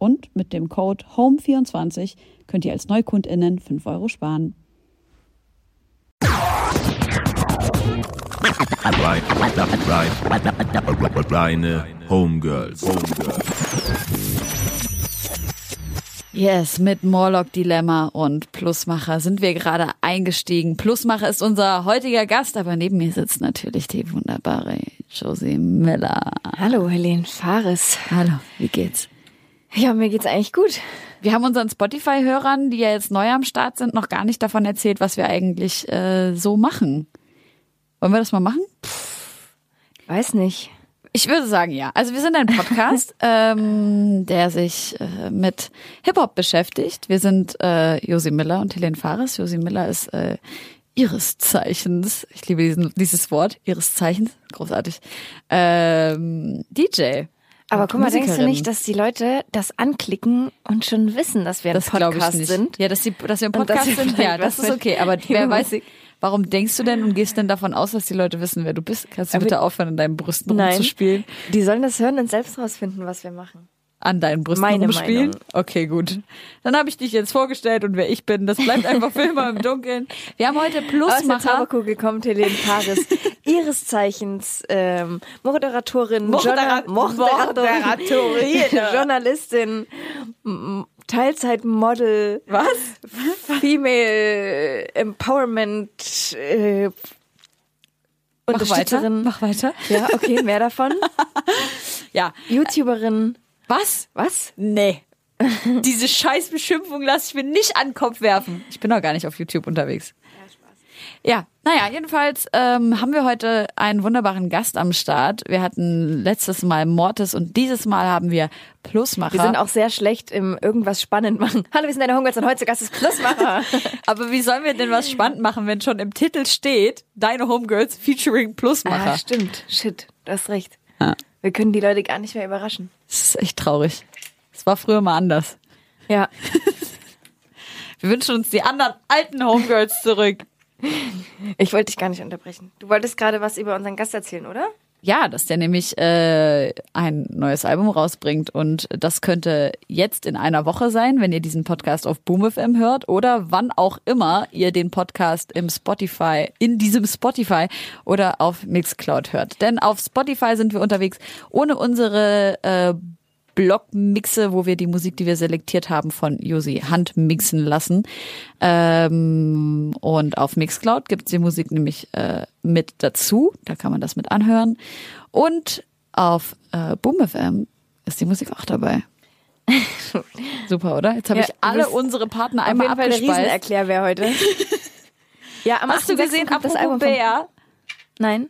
Und mit dem Code HOME24 könnt ihr als NeukundInnen 5 Euro sparen. Reine Homegirls. Yes, mit Morlock Dilemma und Plusmacher sind wir gerade eingestiegen. Plusmacher ist unser heutiger Gast, aber neben mir sitzt natürlich die wunderbare Josie Miller. Hallo, Helene Fares. Hallo, wie geht's? Ja, mir geht's eigentlich gut. Wir haben unseren Spotify-Hörern, die ja jetzt neu am Start sind, noch gar nicht davon erzählt, was wir eigentlich äh, so machen. Wollen wir das mal machen? Pff, weiß nicht. Ich würde sagen, ja. Also wir sind ein Podcast, ähm, der sich äh, mit Hip-Hop beschäftigt. Wir sind äh, Josi Miller und Helene Fares. Josi Miller ist äh, ihres Zeichens, ich liebe diesen, dieses Wort, ihres Zeichens, großartig, ähm, DJ. Aber guck mal, denkst du nicht, dass die Leute das anklicken und schon wissen, dass wir ein das Podcast ich nicht. sind? Ja, dass, die, dass wir ein Podcast sind, ja, das ist okay. Aber wer weiß, warum denkst du denn und gehst denn davon aus, dass die Leute wissen, wer du bist? Kannst du bitte aufhören, in deinen Brüsten Nein. rumzuspielen? Die sollen das hören und selbst rausfinden, was wir machen an deinen Brüsten Meine rumspielen? Meinung. Okay, gut. Dann habe ich dich jetzt vorgestellt und wer ich bin, das bleibt einfach für immer im Dunkeln. Wir haben heute Plusmacher. Aus der Zauberkugel kommt Helene Paris, ihres Zeichens ähm, Moderatorin, Modera Moderatorin, Journalistin, Teilzeitmodel, was? Female Empowerment äh, Mach weiter. Mach weiter. Ja, okay, mehr davon. ja. YouTuberin. Was? Was? Nee. Diese scheiß Beschimpfung lasse ich mir nicht an den Kopf werfen. Ich bin doch gar nicht auf YouTube unterwegs. Ja, naja, jedenfalls ähm, haben wir heute einen wunderbaren Gast am Start. Wir hatten letztes Mal Mortis und dieses Mal haben wir Plusmacher. Wir sind auch sehr schlecht im irgendwas spannend machen. Hallo, wir sind deine Homegirls und heute zu Gast ist Plusmacher. Aber wie sollen wir denn was spannend machen, wenn schon im Titel steht, deine Homegirls featuring Plusmacher? Ah, stimmt. Shit, du hast recht. Ja. Wir können die Leute gar nicht mehr überraschen. Das ist echt traurig. Es war früher mal anders. Ja. wir wünschen uns die anderen alten Homegirls zurück. Ich wollte dich gar nicht unterbrechen. Du wolltest gerade was über unseren Gast erzählen, oder? Ja, dass der nämlich äh, ein neues Album rausbringt und das könnte jetzt in einer Woche sein, wenn ihr diesen Podcast auf BoomFM hört oder wann auch immer ihr den Podcast im Spotify, in diesem Spotify oder auf Mixcloud hört. Denn auf Spotify sind wir unterwegs ohne unsere äh, Blockmixe, wo wir die Musik, die wir selektiert haben, von Josi handmixen lassen. Ähm, und auf Mixcloud gibt es die Musik nämlich äh, mit dazu. Da kann man das mit anhören. Und auf äh, BoomFM ist die Musik auch dabei. Super, oder? Jetzt habe ja, ich alle unsere Partner einmal auf jeden abgespeist. Fall der wer heute. ja, am Hast du gesehen, apropos das Album Bär? Nein.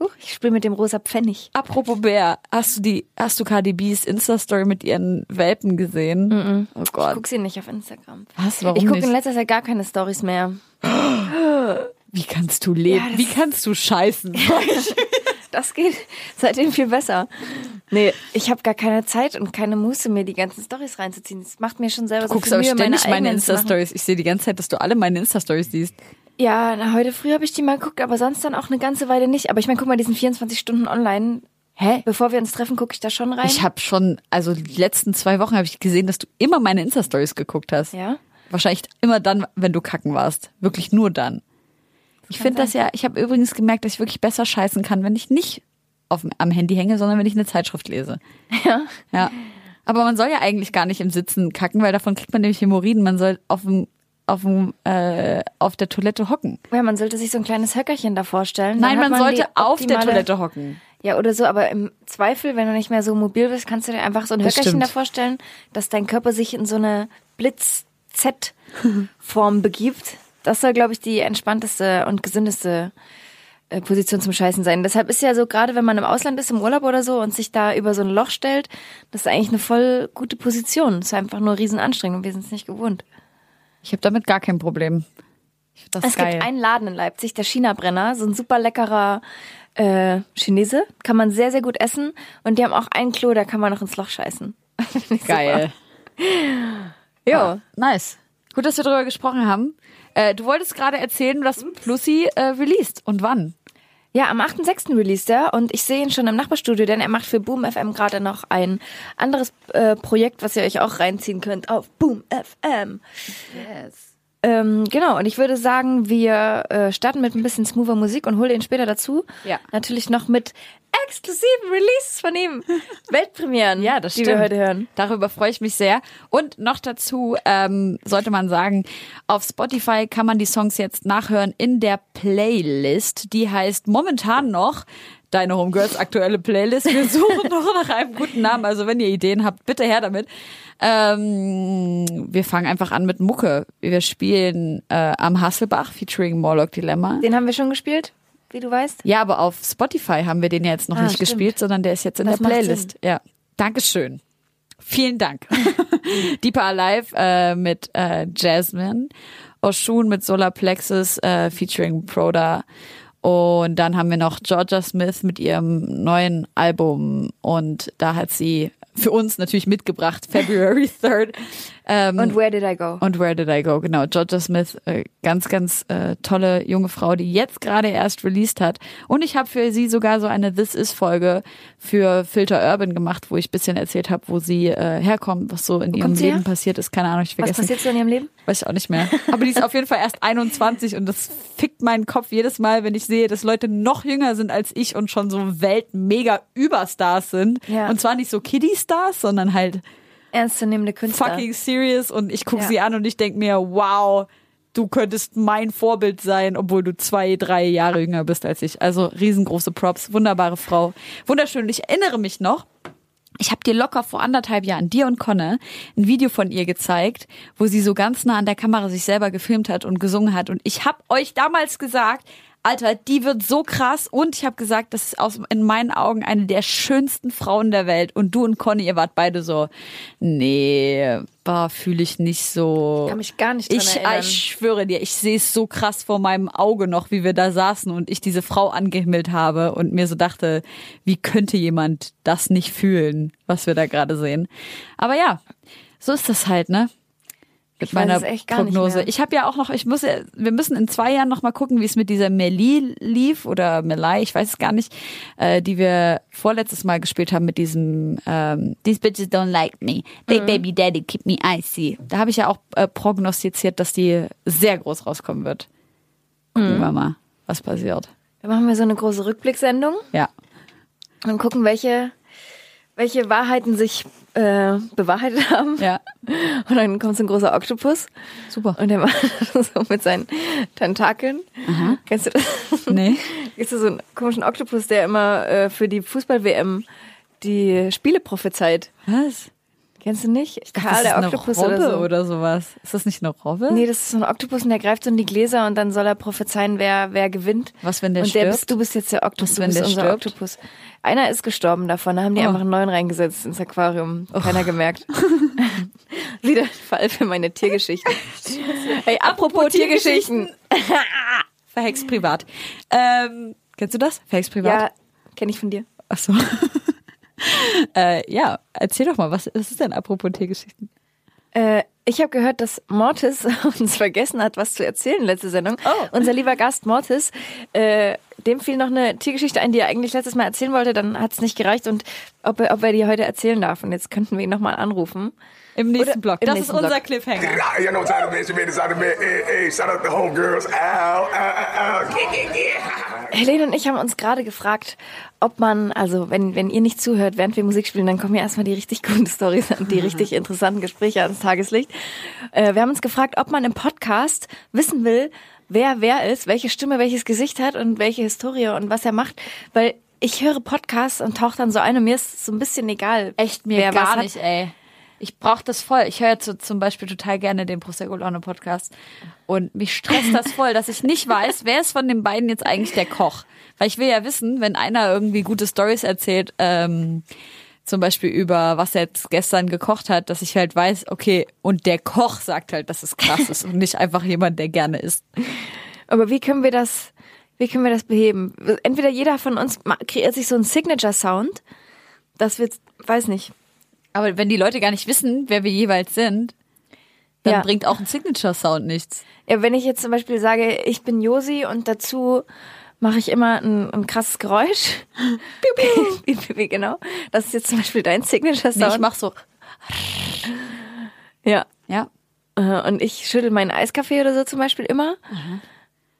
Huch, ich spiele mit dem rosa Pfennig. Apropos Bär, hast du die, hast du Cardi B's Insta-Story mit ihren Welpen gesehen? Mm -mm. Oh Gott. Ich guck sie nicht auf Instagram. Was? Warum Ich gucke in letzter Zeit gar keine Stories mehr. Wie kannst du leben? Ja, Wie kannst du scheißen? das geht seitdem viel besser. Nee, ich habe gar keine Zeit und keine Muße, mir die ganzen Stories reinzuziehen. Das macht mir schon selber du so guckst viel Mühe, ständig meine, meine Insta-Stories. Ich sehe die ganze Zeit, dass du alle meine Insta-Stories siehst. Ja, na, heute früh habe ich die mal geguckt, aber sonst dann auch eine ganze Weile nicht. Aber ich meine, guck mal, die sind 24 Stunden online. Hä? Bevor wir uns treffen, gucke ich da schon rein. Ich habe schon, also die letzten zwei Wochen habe ich gesehen, dass du immer meine Insta-Stories geguckt hast. Ja? Wahrscheinlich immer dann, wenn du kacken warst. Wirklich nur dann. Das ich finde das ja, ich habe übrigens gemerkt, dass ich wirklich besser scheißen kann, wenn ich nicht auf, am Handy hänge, sondern wenn ich eine Zeitschrift lese. Ja. Ja. Aber man soll ja eigentlich gar nicht im Sitzen kacken, weil davon kriegt man nämlich Hämorrhoiden. Man soll auf dem auf, dem, äh, auf der Toilette hocken. Ja, man sollte sich so ein kleines Höckerchen da vorstellen. Nein, man, die sollte auf der Toilette hocken. Ja, oder so, aber im Zweifel, wenn du nicht mehr so mobil bist, kannst du dir einfach so ein Das Höckerchen stimmt. da vorstellen, dass dein Körper sich in so eine Blitz-Z-Form begibt. Das soll, glaube ich, die entspannteste und gesündeste äh, Position zum Scheißen sein. Deshalb ist ja so, gerade wenn man im Ausland ist, im Urlaub oder so und sich da über so ein Loch stellt, das ist eigentlich eine voll gute Position. Das ist einfach nur riesen anstrengend und wir sind es nicht gewohnt. Ich habe damit gar kein Problem. Ich das Es geil. gibt einen Laden in Leipzig, der China-Brenner, so ein super leckerer äh, Chinese. Kann man sehr, sehr gut essen. Und die haben auch ein Klo, da kann man noch ins Loch scheißen. Geil. Jo. Nice. Gut, dass wir darüber gesprochen haben. Äh, du wolltest gerade erzählen, was Plussi äh, released und wann. Ja, am 8.6. released er und ich sehe ihn schon im Nachbarstudio, denn er macht für Boom FM gerade noch ein anderes äh, Projekt, was ihr euch auch reinziehen könnt auf Boom FM. Ähm, genau, und ich würde sagen, wir äh, starten mit ein bisschen smoother Musik und holen ihn später dazu. Ja. Natürlich noch mit exklusiven Releases von ihm. Weltpremieren, Ja, das die stimmt. wir heute hören. Darüber freue ich mich sehr. Und noch dazu ähm, sollte man sagen, auf Spotify kann man die Songs jetzt nachhören in der Playlist. Die heißt momentan noch Deine Homegirls aktuelle Playlist. Wir suchen noch nach einem guten Namen. Also wenn ihr Ideen habt, bitte her damit. Ähm, wir fangen einfach an mit Mucke. Wir spielen äh, am Hasselbach featuring Morlock Dilemma. Den haben wir schon gespielt, wie du weißt. Ja, aber auf Spotify haben wir den ja jetzt noch Ah, nicht stimmt. gespielt, sondern der ist jetzt in Das der Playlist. Ja. Dankeschön. Vielen Dank. Deeper Alive äh, mit äh, Jasmine, Oshun mit Solar Plexus äh, featuring Proda und dann haben wir noch Georgia Smith mit ihrem neuen Album und da hat sie für uns natürlich mitgebracht February 3rd. Ähm, Und Where Did I Go? und Where Did I Go? Genau, Georgia Smith, äh, ganz, ganz äh, tolle junge Frau, die jetzt gerade erst released hat. Und ich habe für sie sogar so eine This Is Folge für Filter Urban gemacht, wo ich ein bisschen erzählt habe, wo sie äh, herkommt, was so in ihrem kommt sie Leben her? passiert ist. Keine Ahnung, ich Was vergessen. passiert so in ihrem Leben? Weiß ich auch nicht mehr. Aber die ist auf jeden Fall erst 21 und das fickt meinen Kopf jedes Mal, wenn ich sehe, dass Leute noch jünger sind als ich und schon so Welt-Mega-Überstars sind. Ja. Und zwar nicht so Kiddie-Stars, sondern halt Ernstzunehmende Künstler. fucking serious und ich gucke Ja. sie an und ich denk mir, wow, du könntest mein Vorbild sein, obwohl du zwei, drei Jahre jünger bist als ich. Also riesengroße Props, wunderbare Frau. Wunderschön. Und Ich erinnere mich noch, ich habe dir locker vor anderthalb Jahren, dir und Conne, ein Video von ihr gezeigt, wo sie so ganz nah an der Kamera sich selber gefilmt hat und gesungen hat. Und ich habe euch damals gesagt, Alter, die wird so krass. Und ich habe gesagt, das ist aus, in meinen Augen eine der schönsten Frauen der Welt. Und du und Conny, ihr wart beide so, nee, war fühle ich nicht so. Kann mich gar nicht dran Ich, erinnern. ich schwöre dir, ich sehe es so krass vor meinem Auge noch, wie wir da saßen und ich diese Frau angehimmelt habe und mir so dachte, wie könnte jemand das nicht fühlen, was wir da gerade sehen. Aber ja, so ist das halt, ne? Mit Ich meiner es echt gar nicht Prognose. Ich habe ja auch noch, ich muss, ja- wir müssen in zwei Jahren noch mal gucken, wie es mit dieser Melie lief oder Melai, ich weiß es gar nicht, äh, die wir vorletztes Mal gespielt haben mit diesem ähm, These bitches don't like me, Mhm. they baby daddy keep me icy. Da habe ich ja auch äh, prognostiziert, dass die sehr groß rauskommen wird. Gucken Mhm. wir mal, was passiert. Dann machen wir so eine große Rückblicksendung Ja. und gucken, welche, welche Wahrheiten sich äh, bewahrheitet haben. Ja. Und dann kommt so ein großer Oktopus. Super. Und der macht so mit seinen Tentakeln. Kennst du das? Nee. Ist so einen komischen Oktopus, der immer äh, für die Fußball-WM die Spiele prophezeit. Was? Kennst du nicht? Das Karl ist der eine Oktopus Robbe oder so. oder sowas. Ist das nicht eine Robbe? Nee, das ist so ein Oktopus und der greift so in die Gläser und dann soll er prophezeien, wer, wer gewinnt. Was, wenn der und der stirbt? bist, du bist jetzt der Oktopus, Was, wenn du bist der unser stirbt? Oktopus. Einer ist gestorben davon, da haben die Oh. einfach einen neuen reingesetzt ins Aquarium. Keiner gemerkt. Wieder ein Fall für meine Tiergeschichten. hey, apropos, Tiergeschichten. Verhext privat. Ähm, kennst du das? Verhext privat? Ja, kenne ich von dir. Ach so. äh, ja, erzähl doch mal, was, was ist denn apropos Tiergeschichten? Äh, ich habe gehört, dass Mortis uns vergessen hat, was zu erzählen letzte Sendung. Oh. Unser lieber Gast Mortis, äh, dem fiel noch eine Tiergeschichte ein, die er eigentlich letztes Mal erzählen wollte, dann hat es nicht gereicht und ob er, ob er die heute erzählen darf. Und jetzt könnten wir ihn nochmal anrufen. Im nächsten Oder- Block. im Das nächsten ist unser Block. Cliffhanger. You know time it is. You made this out of bed. Hey, hey, shout out to homegirls. Ow, ow, ow, ow. Helene und ich haben uns gerade gefragt, ob man, also wenn, wenn ihr nicht zuhört, während wir Musik spielen, dann kommen ja erstmal die richtig guten Stories und die richtig interessanten Gespräche ans Tageslicht. Äh, wir haben uns gefragt, ob man im Podcast wissen will, wer wer ist, welche Stimme welches Gesicht hat und welche Historie und was er macht, weil ich höre Podcasts und tauche dann so ein und mir ist so ein bisschen egal. Echt mir wer gar nicht, ey. Ich brauche das voll. Ich höre jetzt so zum Beispiel total gerne den Prosecco Laune Podcast und mich stresst das voll, dass ich nicht weiß, wer ist von den beiden jetzt eigentlich der Koch. Weil ich will ja wissen, wenn einer irgendwie gute Stories erzählt, ähm, zum Beispiel über was er jetzt gestern gekocht hat, dass ich halt weiß, okay, und der Koch sagt halt, dass es krass ist und nicht einfach jemand, der gerne isst. Aber wie können wir das, wie können wir das beheben? Entweder jeder von uns kreiert sich so einen Signature-Sound, das wird, weiß nicht. Aber wenn die Leute gar nicht wissen, wer wir jeweils sind, dann Ja. bringt auch ein Signature-Sound nichts. Ja, wenn ich jetzt zum Beispiel sage, ich bin Josi und dazu mache ich immer ein, ein krasses Geräusch. genau. Das ist jetzt zum Beispiel dein Nee, Signature-Sound. ich mach so, ja. ja. Äh, Und ich schüttel meinen Eiskaffee oder so zum Beispiel immer.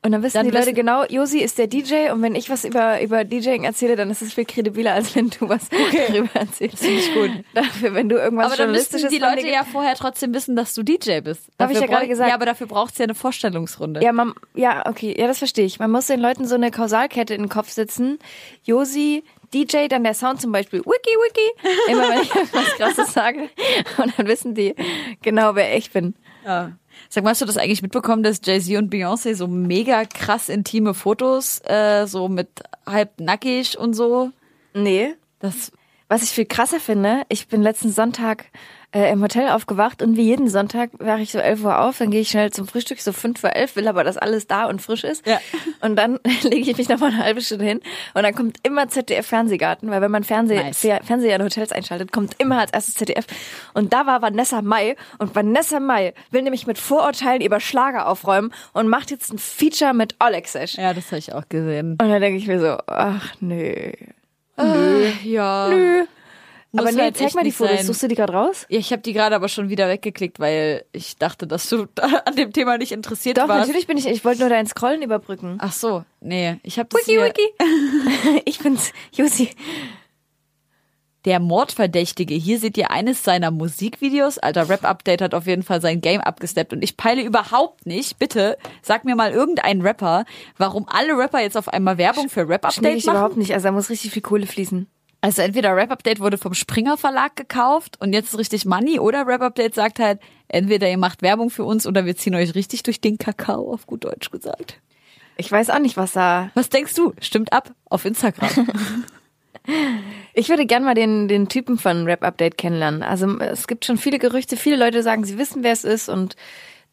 Und dann wissen Dann die Leute wissen- genau, Josi ist der DJ und wenn ich was über, über DJing erzähle, dann ist es viel kredibiler, als wenn du was darüber erzählst. Finde ich gut. Dafür, wenn du irgendwas Aber dann müssten die Leute ja vorher trotzdem wissen, dass du DJ bist. Hab ich ja gerade gesagt. Ja, aber dafür braucht es ja eine Vorstellungsrunde. Ja, man, ja, okay, ja, das verstehe ich. Man muss den Leuten so eine Kausalkette in den Kopf sitzen. Josi, DJ, dann der Sound zum Beispiel, wiki, wiki. Immer wenn ich irgendwas Krasses sage. Und dann wissen die genau, wer ich bin. Ja. Sag mal, hast du das eigentlich mitbekommen, dass Jay-Z und Beyoncé so mega krass intime Fotos, äh, so mit halb nackig und so? Nee. Das, Was ich viel krasser finde, ich bin letzten Sonntag äh, im Hotel aufgewacht und wie jeden Sonntag wache ich so 11 Uhr auf, dann gehe ich schnell zum Frühstück, so 5 vor 11, will aber, dass alles da und frisch ist. Ja. Und dann lege ich mich noch mal eine halbe Stunde hin und dann kommt immer ZDF Fernsehgarten, weil wenn man Fernseh, Nice. Fer- Fernseher in Hotels einschaltet, kommt immer als erstes ZDF. Und da war Vanessa Mai und Vanessa Mai will nämlich mit Vorurteilen über Schlager aufräumen und macht jetzt ein Feature mit Alexesh. ja, das habe ich auch gesehen. Und dann denke ich mir so, ach nö. Nö. Ja. Nö. Muss Aber nee, halt zeig mal die Fotos. sein. Suchst du die gerade raus? Ja, ich habe die gerade aber schon wieder weggeklickt, weil ich dachte, dass du an dem Thema nicht interessiert Doch, warst. natürlich bin ich. Ich wollte nur dein Scrollen überbrücken. Ach so, nee, ich habe das Wiki, hier. wiki. ich bin's, Josi. Der Mordverdächtige. Hier seht ihr eines seiner Musikvideos. Alter, Rap-Update hat auf jeden Fall sein Game abgesteppt. Und ich peile überhaupt nicht, bitte, sag mir mal irgendein Rapper, warum alle Rapper jetzt auf einmal Werbung für Rap-Update ich machen. überhaupt nicht. Also da muss richtig viel Kohle fließen. Also entweder Rap-Update wurde vom Springer Verlag gekauft und jetzt ist richtig Money oder Rap-Update sagt halt, entweder ihr macht Werbung für uns oder wir ziehen euch richtig durch den Kakao, auf gut Deutsch gesagt. Ich weiß auch nicht, was da. Was denkst du? Stimmt ab auf Instagram. Ich würde gern mal den, den Typen von Rap Update kennenlernen. Also es gibt schon viele Gerüchte. Viele Leute sagen, sie wissen, wer es ist und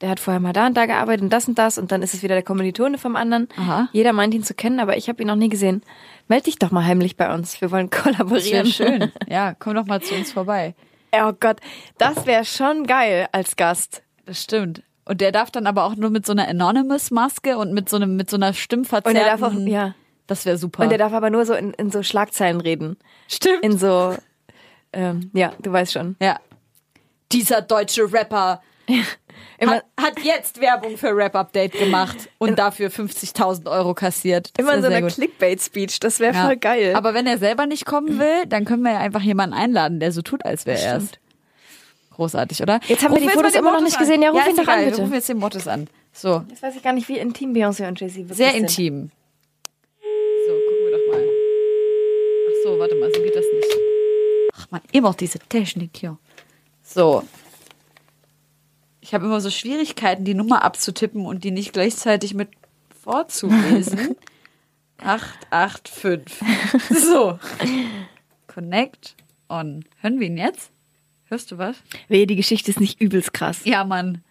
der hat vorher mal da und da gearbeitet und das und das und dann ist es wieder der Kommilitone vom anderen. Aha. Jeder meint ihn zu kennen, aber ich habe ihn noch nie gesehen. Meld dich doch mal heimlich bei uns. Wir wollen Das kollaborieren. schön. Ja, komm doch mal zu uns vorbei. Oh Gott, das wäre schon geil als Gast. Das stimmt. Und der darf dann aber auch nur mit so einer Anonymous-Maske und mit so einem mit so einer stimmverzerrten. Und er darf auch, ja. Das wäre super. Und der darf aber nur so in, in so Schlagzeilen reden. stimmt. In so, ähm, ja, du weißt schon. ja. Dieser deutsche Rapper Immer, hat, hat jetzt Werbung für Rap Update gemacht und dafür 50.000 Euro kassiert. Das immer so gut. Clickbait-Speech. Das wäre Ja. voll geil. Aber wenn er selber nicht kommen will, dann können wir ja einfach jemanden einladen, der so tut, als wäre er es. Großartig, oder? Jetzt haben wir die Fotos immer noch nicht gesehen. Ja, ruf ja, ihn doch an, bitte. Wir rufen jetzt den Mortis an. So, Jetzt weiß ich gar nicht, wie intim Beyoncé und Jay-Z wirklich sehr sind. intim. So, gucken wir doch mal. Ach so, warte mal, so geht das nicht. Ach man, immer diese Technik hier. So. Ich habe immer so Schwierigkeiten, die Nummer abzutippen und die nicht gleichzeitig mit vorzulesen. 885. So. Connect on. Hören wir ihn jetzt? Hörst du was? Wehe, die Geschichte ist nicht übelst krass. Ja, Mann.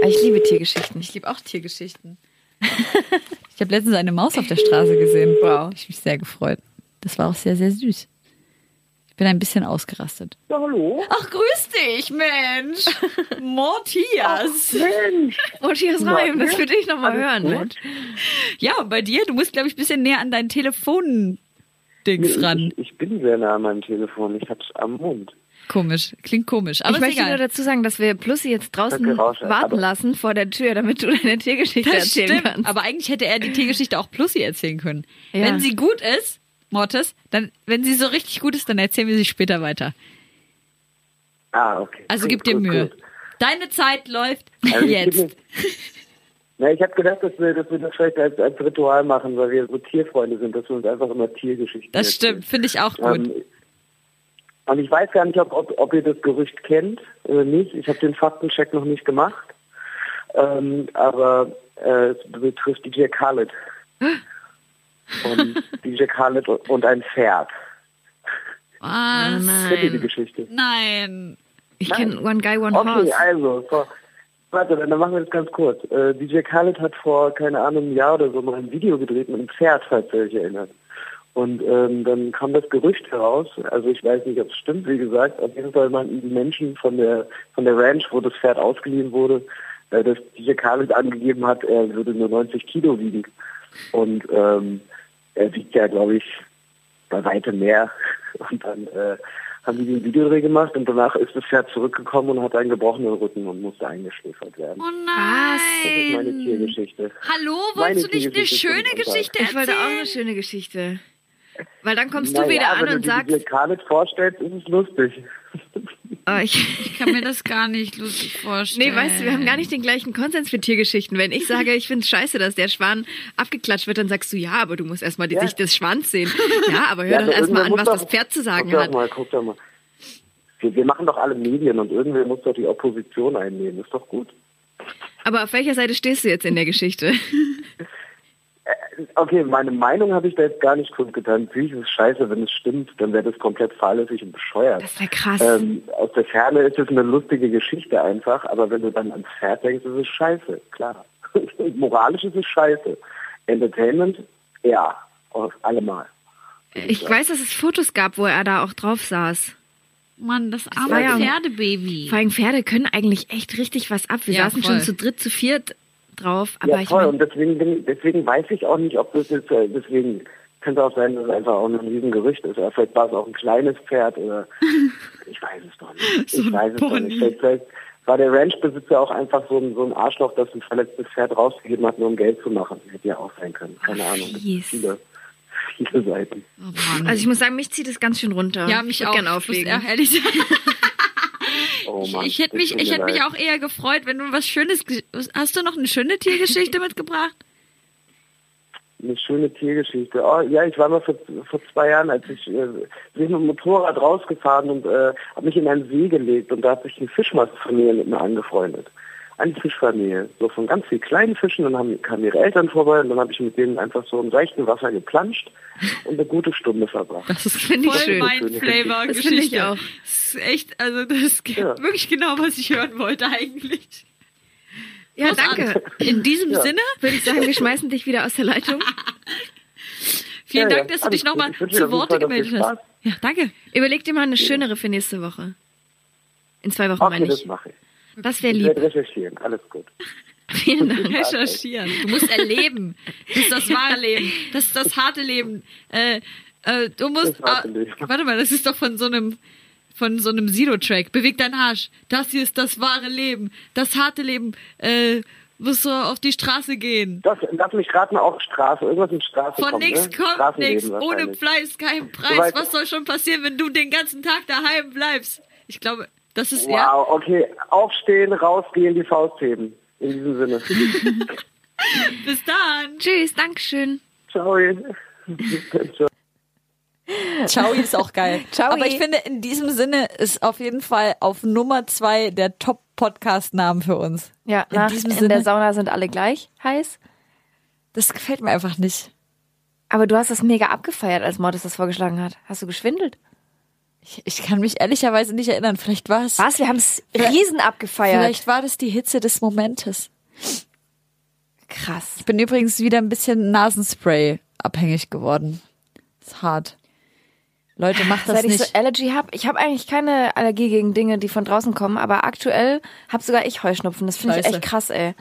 Aber Ich liebe Tiergeschichten. Ich liebe auch Tiergeschichten. ich habe letztens eine Maus auf der Straße gesehen. Wow. Ich mich sehr gefreut. Das war auch sehr, sehr süß. Ich bin ein bisschen ausgerastet. Ja, hallo? Ach, grüß dich, Mensch. Mortias. Mensch! Matthias Reim, das würde ich noch mal hören. Ne? Ja, und bei dir, du musst, glaube ich, ein bisschen näher an dein Telefon-Dings ran. Ich, ich bin sehr nah an meinem Telefon. Ich hab's am Mund. Komisch. Klingt komisch. Aber ich möchte nur egal. dazu sagen, dass wir Plussi jetzt draußen warten Aber- lassen vor der Tür, damit du deine Tiergeschichte Das erzählen stimmt. kannst. Aber eigentlich hätte er die Tiergeschichte auch Plussi erzählen können. Ja. Wenn sie gut ist, Mortis, dann, wenn sie so richtig gut ist, dann erzählen wir sie später weiter. Ah, okay. Also gib dir gut, Mühe. gut. Deine Zeit läuft Also ich jetzt. Na, ich habe gedacht, dass wir, dass wir das vielleicht als, als Ritual machen, weil wir so Tierfreunde sind, dass wir uns einfach immer Tiergeschichten Das erzählen. stimmt, finde ich auch gut. Ähm, und ich weiß gar nicht, ob, ob, ob ihr das Gerücht kennt oder nicht. Ich habe den Faktencheck noch nicht gemacht. Ähm, aber äh, es betrifft DJ Khaled. und DJ Khaled und ein Pferd. Was? Kennt ihr die Geschichte? Nein. ich kenne One Guy, One Okay, Horse. also, vor, warte, dann machen wir das ganz kurz. Äh, DJ Khaled hat vor, keine Ahnung, einem Jahr oder so mal ein Video gedreht mit einem Pferd, falls ihr euch erinnert. Und ähm, dann kam das Gerücht heraus, also ich weiß nicht, ob es stimmt, wie gesagt, auf jeden Fall meinten die Menschen von der von der Ranch, wo das Pferd ausgeliehen wurde, äh, dass DJ Khaled angegeben hat, er würde nur 90 Kilo wiegen. Und ähm, er wiegt ja, glaube ich, bei weitem mehr. Und dann äh, haben die den Videodreh gemacht und danach ist das Pferd zurückgekommen und hat einen gebrochenen Rücken und musste eingeschläfert werden. Oh Das ist meine nein. Tiergeschichte. Hallo, Meine wolltest du nicht eine schöne Geschichte Ich wollte auch eine erzählen? schöne Geschichte. Weil dann kommst du Naja, wieder aber an und wenn du dir sagst, Khaled vorstellst, ist es lustig. Oh, ich, Ich kann mir das gar nicht lustig vorstellen. nee, weißt du, wir haben gar nicht den gleichen Konsens für Tiergeschichten. Wenn ich sage, ich finde es scheiße, dass der Schwan abgeklatscht wird, dann sagst du, ja, aber du musst erstmal die Ja. Sicht des Schwans sehen. Ja, aber hör Ja, doch aber erstmal an, was das Pferd zu sagen guck hat. Doch mal, guck doch mal. Wir, wir machen doch alle Medien und irgendwer muss doch die Opposition einnehmen. Ist doch gut. Aber auf welcher Seite stehst du jetzt in der Geschichte? Okay, meine Meinung habe ich da jetzt gar nicht kundgetan. Natürlich ist es scheiße, wenn es stimmt, dann wäre das komplett fahrlässig und bescheuert. Das wäre krass. Ähm, aus der Ferne ist es eine lustige Geschichte einfach, aber wenn du dann ans Pferd denkst, ist es scheiße, klar. Moralisch ist es scheiße. Entertainment, ja, auf allemal. Ich weiß, dass es Fotos gab, wo er da auch drauf saß. Mann, das arme Pferdebaby. Vor allem Pferde können eigentlich echt richtig was ab. Wir Ja, saßen voll. schon zu dritt, zu viert drauf. Aber ja, ich toll. mein, und deswegen, bin, deswegen weiß ich auch nicht, ob das jetzt, äh, deswegen könnte auch sein, dass es einfach auch ein Riesengerücht ist. Oder vielleicht war es auch ein kleines Pferd oder ich weiß es doch nicht. So ich weiß es doch nicht. Vielleicht, vielleicht war der Ranchbesitzer auch einfach so ein, so ein Arschloch, das ein verletztes Pferd rausgegeben hat, nur um Geld zu machen. Hätte ja auch sein können. Keine Ahnung. Viele, viele Seiten. Oh also ich muss sagen, mich zieht es ganz schön runter. ja, mich ich auch. Gern Ich auflegen. muss ehrlich sagen. Oh Mann, ich hätte mich, ich hätte mich auch eher gefreut, wenn du was Schönes. Hast du noch eine schöne Tiergeschichte mitgebracht? Eine schöne Tiergeschichte. Oh, ja, ich war mal vor, vor zwei Jahren, als ich äh, bin mit dem Motorrad rausgefahren und äh, habe mich in einen See gelegt und da hat sich eine Fischmastfamilie mit mir angefreundet. Eine Fischfamilie, so von ganz vielen kleinen Fischen, dann haben, kamen ihre Eltern vorbei und dann habe ich mit denen einfach so im seichten Wasser geplanscht und eine gute Stunde verbracht. Das ist Finde ich voll schön. mein Flavor Das finde ich auch. Das ist echt, also das ist Ja. wirklich genau, was ich hören wollte eigentlich. Ja, Großartig. danke. In diesem Ja. Sinne, Würde ich sagen, wir schmeißen dich wieder aus der Leitung. vielen Ja, Dank, ja, dass du dich nochmal zu viel gemeldet hast. Ja, danke. Überleg dir mal eine schönere für nächste Woche. In zwei Wochen Okay, meine das ich. mache ich. Das wäre Ich lieb. werde recherchieren. Alles gut. Vielen Dank. Recherchieren. Du musst erleben. Das ist das wahre Leben. Das ist das harte Leben. Äh, äh, du musst. Das harte ah, warte mal, das ist doch von so einem von so einem Zero-Track. Beweg deinen Arsch. Das hier ist das wahre Leben. Das harte Leben. Äh, musst du auf die Straße gehen. Das, lass mich raten, auch Straße. Irgendwas mit Straße Von kommt, nix ne? kommt nix. Ohne. Fleiß kein Preis. Was soll schon passieren, wenn du den ganzen Tag daheim bleibst? Ich glaube, das ist ja. Wow, okay. Aufstehen, rausgehen, die Faust heben. In diesem Sinne. Bis dann. Tschüss, Dankeschön. Ciao. Ciao. Ciao ist auch geil. Ciao. Aber ich finde, in diesem Sinne ist auf jeden Fall auf Nummer zwei der Top-Podcast-Namen für uns. Ja, In nach, diesem in Sinne- der Sauna sind alle gleich heiß. Das gefällt mir einfach nicht. Aber du hast das mega abgefeiert, als Mortis das vorgeschlagen hat. Hast du geschwindelt? Ich, ich kann mich ehrlicherweise nicht erinnern. Vielleicht war es. Was? Wir haben es riesen abgefeiert. Vielleicht war das die Hitze des Momentes. Krass. Ich bin übrigens wieder ein bisschen Nasenspray abhängig geworden. Ist hart. Leute, macht das Seit ich nicht. so Allergy habe, ich habe eigentlich keine Allergie gegen Dinge, die von draußen kommen, aber aktuell habe sogar ich Heuschnupfen. Das finde ich echt krass, ey.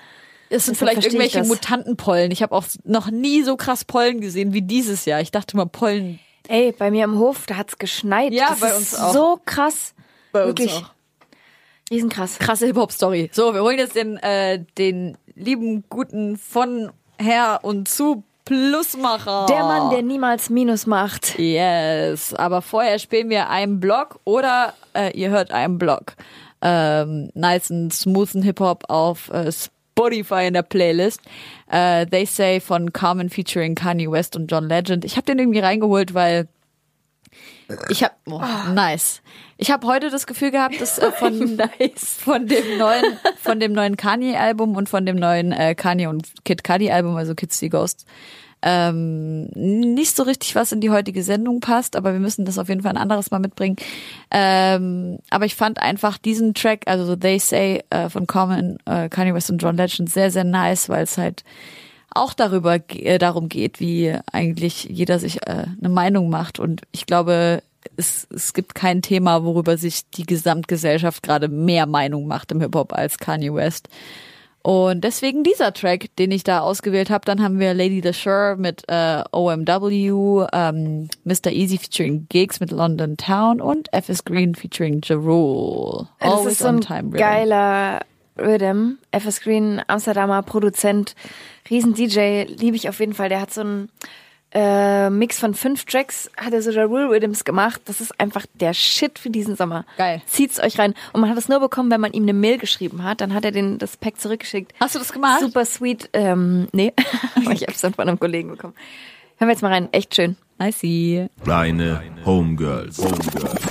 es sind deshalb vielleicht ich irgendwelche. Mutantenpollen. Ich habe auch noch nie so krass Pollen gesehen wie dieses Jahr. Ich dachte mal, Pollen. Ey, bei mir im Hof, da hat's geschneit. Ja, das bei uns auch. So krass. Bei uns Wirklich. auch. Riesenkrass. Krasse Hip-Hop-Story. So, wir holen jetzt den, äh, den lieben, guten von her und zu Plusmacher. Der Mann, der niemals Minus macht. Yes, aber vorher spielen wir einen Block oder äh, ihr hört einen Block. Ähm, nice und smoothen Hip-Hop auf äh, Spotify in der Playlist. Äh, They Say von Carmen featuring Kanye West und John Legend. Ich habe den irgendwie reingeholt, weil ich habe oh, nice. Ich habe heute das Gefühl gehabt, dass äh, von von dem neuen von dem neuen Kanye Album und von dem neuen äh, Kanye und Kid Cudi Album, also Kids See Ghosts, ähm, nicht so richtig was in die heutige Sendung passt, aber wir müssen das auf jeden Fall ein anderes Mal mitbringen. Ähm, aber ich fand einfach diesen Track, also so They Say äh, von Common, äh, Kanye West und John Legend sehr, sehr nice, weil es halt auch darüber äh, darum geht, wie eigentlich jeder sich äh, eine Meinung macht. Und ich glaube, es, es gibt kein Thema, worüber sich die Gesamtgesellschaft gerade mehr Meinung macht im Hip-Hop als Kanye West. Und deswegen dieser Track, den ich da ausgewählt habe. Dann haben wir Lady the Sure mit äh, OMW, ähm, Mr. Easy featuring Gigs mit London Town und FS Green featuring Ja Rule. Das ist so ein geiler Rhythm. FS Green, Amsterdamer Produzent, riesen DJ, liebe ich auf jeden Fall. Der hat so einen äh, Mix von fünf Tracks, hat er so Ja Rule Rhythms gemacht. Das ist einfach der Shit für diesen Sommer. Geil. Zieht's euch rein. Und man hat es nur bekommen, wenn man ihm eine Mail geschrieben hat. Dann hat er den, das Pack zurückgeschickt. Hast du das gemacht? Super sweet. Ähm, nee, Aber ich hab's dann von einem Kollegen bekommen. Hören wir jetzt mal rein. Echt schön. Nicey. Kleine Homegirls. Homegirls.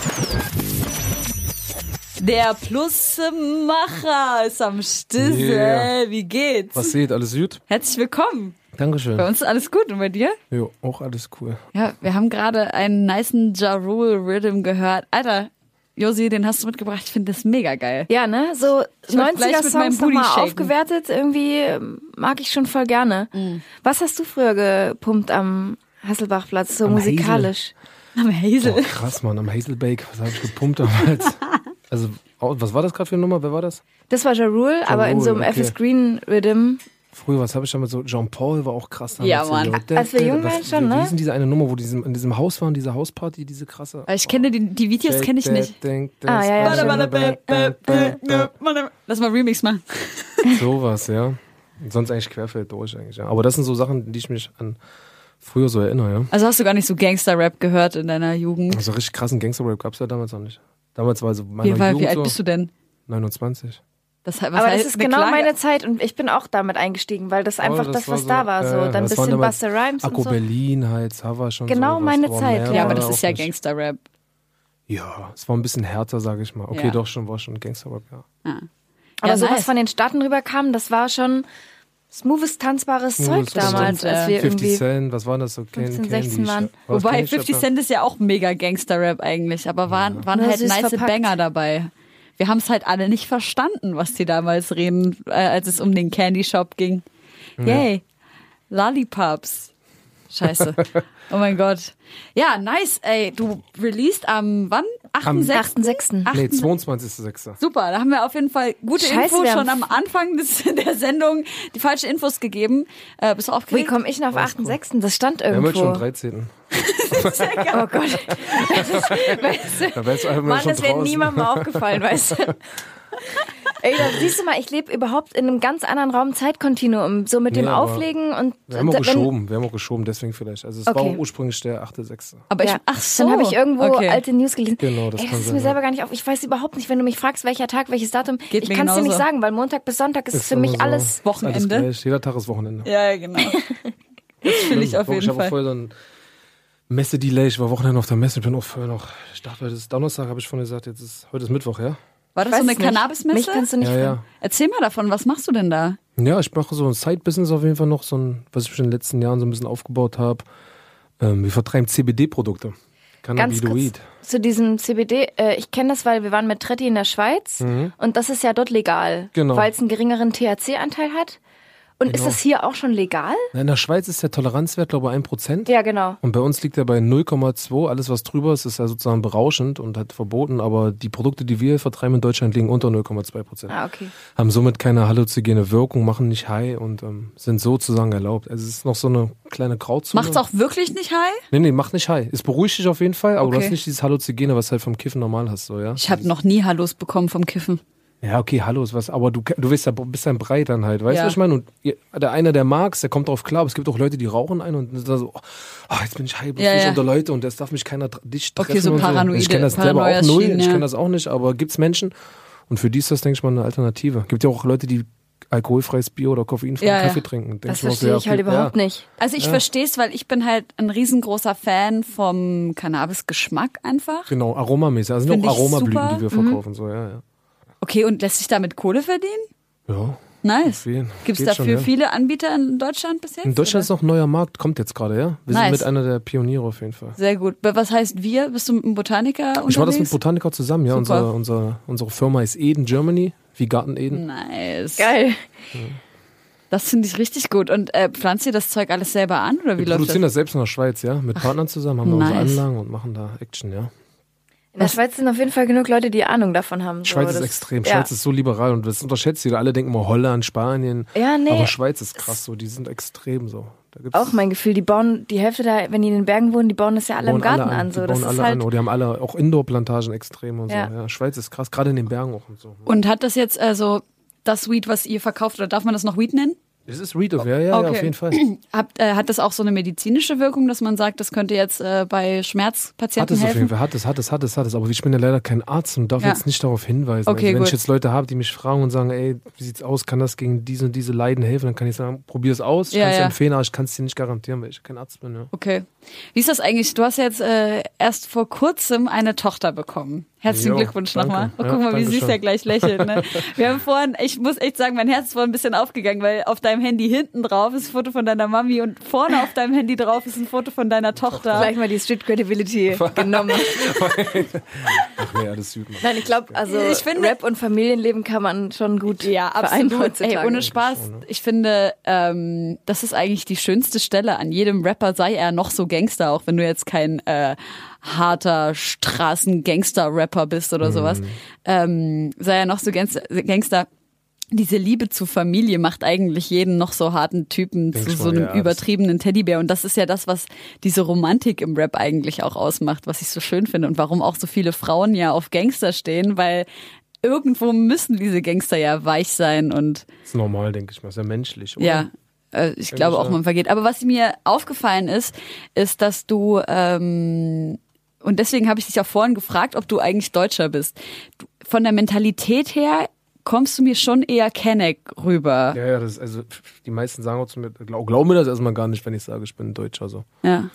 Der Plusmacher ist am Stissel. Yeah. Wie geht's? Was seht, alles gut? Herzlich willkommen. Dankeschön. Bei uns ist alles gut und bei dir? Jo, auch alles cool. Ja, wir haben gerade einen nicen Ja Rule Rhythm gehört. Alter, Josi, den hast du mitgebracht. Ich finde das mega geil. Ja, ne? So Ich wollte gleich mit meinem 90er-Songs Booty nochmal aufgewertet. Irgendwie mag ich schon voll gerne. Was hast du früher gepumpt am Hasselbachplatz, so Am musikalisch? Am Hazel. Oh, krass, Mann, am Hazelbake, was habe ich gepumpt damals? also, oh, was war das gerade für eine Nummer? Wer war das? Das war Ja Rule, aber in so einem Rule, okay. FS Green Rhythm. Früher, was habe ich damals so? Jean Paul war auch krass. Ja, damals. Mann. So, Als wir jung was- waren schon, Wie ne? hieß denn diese eine Nummer, wo die in diesem Haus waren, diese Hausparty, diese krasse? Ich kenne die, die Videos kenne ich nicht. Ah, ja, ja, Lass mal Remix machen. Sowas, ja. Sonst eigentlich querfeld durch eigentlich, ja. Aber das sind so Sachen, die ich mich an früher so erinnere, ja. Also hast du gar nicht so Gangster-Rap gehört in deiner Jugend? Also richtig krassen Gangster-Rap gab's ja damals noch nicht. Damals war so meine Wie, Jugend wie alt bist du denn? 29. Das, was Aber das heißt, ist genau Klage- meine Zeit und ich bin auch damit eingestiegen, weil das einfach Oh, das, war was da war. So. äh, Dann ein das waren bisschen Buster Rhymes und Akku so. Berlin halt, Sava schon Genau so. meine das war Zeit, Ja, aber das ist ja. Gangster-Rap. Ja, es war ein bisschen härter, sage ich mal. Okay, Ja. doch schon, war schon Gangster-Rap, ja. Aber Ja, so was nice. von den Staaten rüberkam, das war schon smoothes, tanzbares Smoothes, Zeug damals, stimmt, als ja. wir 50 irgendwie... Cent, was war das so? Can, 15, Candy 16 waren. Das Wobei Candy 50 Shop, Cent ist ja auch mega Gangster-Rap eigentlich, aber waren, waren Nur halt nice verpackt. Banger dabei. Wir haben es halt alle nicht verstanden, was die damals reden, äh, als es um den Candy Shop ging. Yay, Lollipops. Scheiße. oh mein Gott. Ja, nice, ey. Du released am wann? 8.6. 8.6. Nee, 22.06. Super, da haben wir auf jeden Fall gute Scheiße, Infos wir schon am Anfang des, der Sendung die falsche Infos gegeben. Äh, bist du Wie aufgeregt? komme ich noch auf 8.6.? Das stand Wir haben jetzt irgendwo. schon 13. Oh Gott. weißt du, Da wärst du einfach Mann, schon das wäre niemandem aufgefallen, weißt du. Ey, da siehst du mal, ich lebe überhaupt in einem ganz anderen Raum Zeitkontinuum. So mit dem Nee, Auflegen und Wir haben auch geschoben, wir haben auch geschoben, deswegen vielleicht. Also es war Okay. auch ursprünglich der 8.06. Aber ich, ja. ach so. Dann habe ich irgendwo okay. alte News gelesen. Genau, das Ey, kann das ist sein, mir ja. selber gar nicht auf. Ich weiß überhaupt nicht, wenn du mich fragst, welcher Tag, welches Datum. Geht ich kann es dir nicht sagen, weil Montag bis Sonntag ist, Ist für mich so, alles. Wochenende. Alles gleich. Jeder Tag ist Wochenende. Ja, genau. Das fühle ich auf ich jeden habe Fall. vorher so ein Messe-Delay. Ich war Wochenende auf der Messe. Ich bin auch vorher noch. Ich dachte, heute ist Donnerstag, habe ich vorhin gesagt. Jetzt ist, heute ist Mittwoch, ja? War das Weiß so eine. Cannabis-Messe? Mich kannst du nicht Ja, ja. Erzähl mal davon, was machst du denn da? Ja, ich mache so ein Side-Business auf jeden Fall noch, so ein, was ich schon in den letzten Jahren so ein bisschen aufgebaut habe. Ähm, wir vertreiben CBD-Produkte. Ganz Cannabinoid. zu diesem CBD. Äh, ich kenne das, weil wir waren mit Tretti in der Schweiz und das ist ja dort legal, Genau. weil es einen geringeren THC-Anteil hat. Und ist Genau. das hier auch schon legal? In der Schweiz ist der Toleranzwert, glaube ich, 1%. Ja, genau. Und bei uns liegt er bei 0,2. Alles, was drüber ist, ist ja sozusagen berauschend und hat verboten. Aber die Produkte, die wir vertreiben in Deutschland, liegen unter 0,2 Prozent. Ah, okay. Haben somit keine halluzinogene Wirkung, machen nicht high und ähm, sind sozusagen erlaubt. Also es ist noch so eine kleine Grauzone. Macht's auch wirklich nicht high? Nee, nee, macht nicht high. Ist beruhigt dich auf jeden Fall, aber du Okay. hast nicht dieses Halluzinogene, was du halt vom Kiffen normal hast, so, ja. Ich habe noch nie Hallos bekommen vom Kiffen. Ja, okay, hallo ist was, aber du, du bist ja bist ja ein Brei dann halt, weißt du, Ja. was ich meine? Und der eine, der mag's, der kommt drauf klar, aber es gibt auch Leute, die rauchen ein und da so, oh, jetzt bin ich bloß Ja, ja. unter Leute und das darf mich keiner dich treffen. Okay, so paranoide- Ich kenne das selber auch null, Schienen, ich kenne das auch nicht, aber gibt's Menschen und für die ist das, denke ich mal, eine Alternative. Gibt ja auch Leute, die alkoholfreies Bier oder koffeinfreien Ja. Kaffee trinken. Denk Das so, verstehe ich halt okay, überhaupt nicht. Also ich verstehe es, weil ich bin halt ein riesengroßer Fan vom Cannabis-Geschmack einfach. Genau, aromamäßig. Also sind auch Aromablüten, super. Mhm. die wir verkaufen, so, ja, ja. Okay, und lässt sich damit Kohle verdienen? Ja, Nice. Gibt es dafür schon, ja. viele Anbieter in Deutschland bis jetzt? In Deutschland ist oder? noch ein neuer Markt, kommt jetzt gerade, ja. Wir Nice. sind mit einer der Pioniere auf jeden Fall. Sehr gut. Was heißt wir? Bist du mit einem Botaniker unterwegs? Ich war das mit Botaniker zusammen, ja. Super. Unsere, unsere, unsere Firma ist Eden Germany, wie Garten Eden. Nice. Geil. Das finde ich richtig gut. Und äh, pflanzt ihr das Zeug alles selber an oder wie Wir läuft produzieren das? das selbst in der Schweiz, ja. Mit Partnern zusammen, haben da nice. unsere Anlagen und machen da Action, ja. In der Schweiz sind auf jeden Fall genug Leute, die Ahnung davon haben. So, Schweiz ist das- extrem, ja. Schweiz ist so liberal und das unterschätzt jeder. Alle denken immer Holland, Spanien. Ja, nee. Aber Schweiz ist krass so, die sind extrem so. Da gibt's Auch mein Gefühl, die bauen die Hälfte da, wenn die in den Bergen wohnen, die bauen das ja alle im bauen alle Garten an. So, Die das bauen ist alle halt. an. Oh, die haben alle auch Indoor-Plantagen extrem und Ja. so. Ja, Schweiz ist krass, gerade in den Bergen auch und so. Und hat das jetzt also das Weed, was ihr verkauft, oder darf man das noch Weed nennen? Es ist Read of, ja, ja, ja, Okay. auf jeden Fall. Habt, äh, hat das auch so eine medizinische Wirkung, dass man sagt, das könnte jetzt äh, bei Hat Schmerzpatienten es auf jeden helfen? Fall, hat es, hat es, hat es, hat es. Aber ich bin ja leider kein Arzt und darf Ja. jetzt nicht darauf hinweisen. Okay, also wenn gut. ich jetzt Leute habe, die mich fragen und sagen, ey, wie sieht's aus, kann das gegen diese und diese Leiden helfen, dann kann ich sagen, probier es aus. Ich Ja, kann es dir ja. empfehlen, aber ich kann es dir nicht garantieren, weil ich kein Arzt bin. Ja. Okay. Wie ist das eigentlich? Du hast ja jetzt äh, erst vor kurzem eine Tochter bekommen. Herzlichen Jo, Glückwunsch danke. nochmal. Oh, Ja, guck mal, wie süß er gleich lächelt. Ne? Wir haben vorhin, ich muss echt sagen, mein Herz ist vorhin ein bisschen aufgegangen, weil auf deinem Handy hinten drauf ist ein Foto von deiner Mami und vorne auf deinem Handy drauf ist ein Foto von deiner Tochter. Gleich mal die Street Credibility genommen. Ach nee, alles Mann. Nein, ich glaube, also Ich finde- Rap und Familienleben kann man schon gut Ja, absolut. Ey, ohne Spaß. Ich finde, ähm, das ist eigentlich die schönste Stelle an jedem Rapper, sei er noch so Gangster, auch wenn du jetzt kein äh, harter Straßen-Gangster-Rapper bist oder sowas. Ähm, sei er noch so Gangster, Gangster. Diese Liebe zur Familie macht eigentlich jeden noch so harten Typen Denk zu so einem ja, das- übertriebenen Teddybär. Und das ist ja das, was diese Romantik im Rap eigentlich auch ausmacht, was ich so schön finde und warum auch so viele Frauen ja auf Gangster stehen, weil irgendwo müssen diese Gangster ja weich sein und ist normal, denke ich mal. Ist ja menschlich. Oder? ja, äh, ich glaube auch, ja. man vergeht. Aber was mir aufgefallen ist, ist, dass du ähm, und deswegen habe ich dich auch vorhin gefragt, ob du eigentlich Deutscher bist. Du, von der Mentalität her kommst du mir schon eher Kenneck rüber. Ja, ja, das ist, also die meisten sagen auch zu mir, glaub, glaub mir das erstmal gar nicht, wenn ich sage, ich bin Deutscher. So. Ja.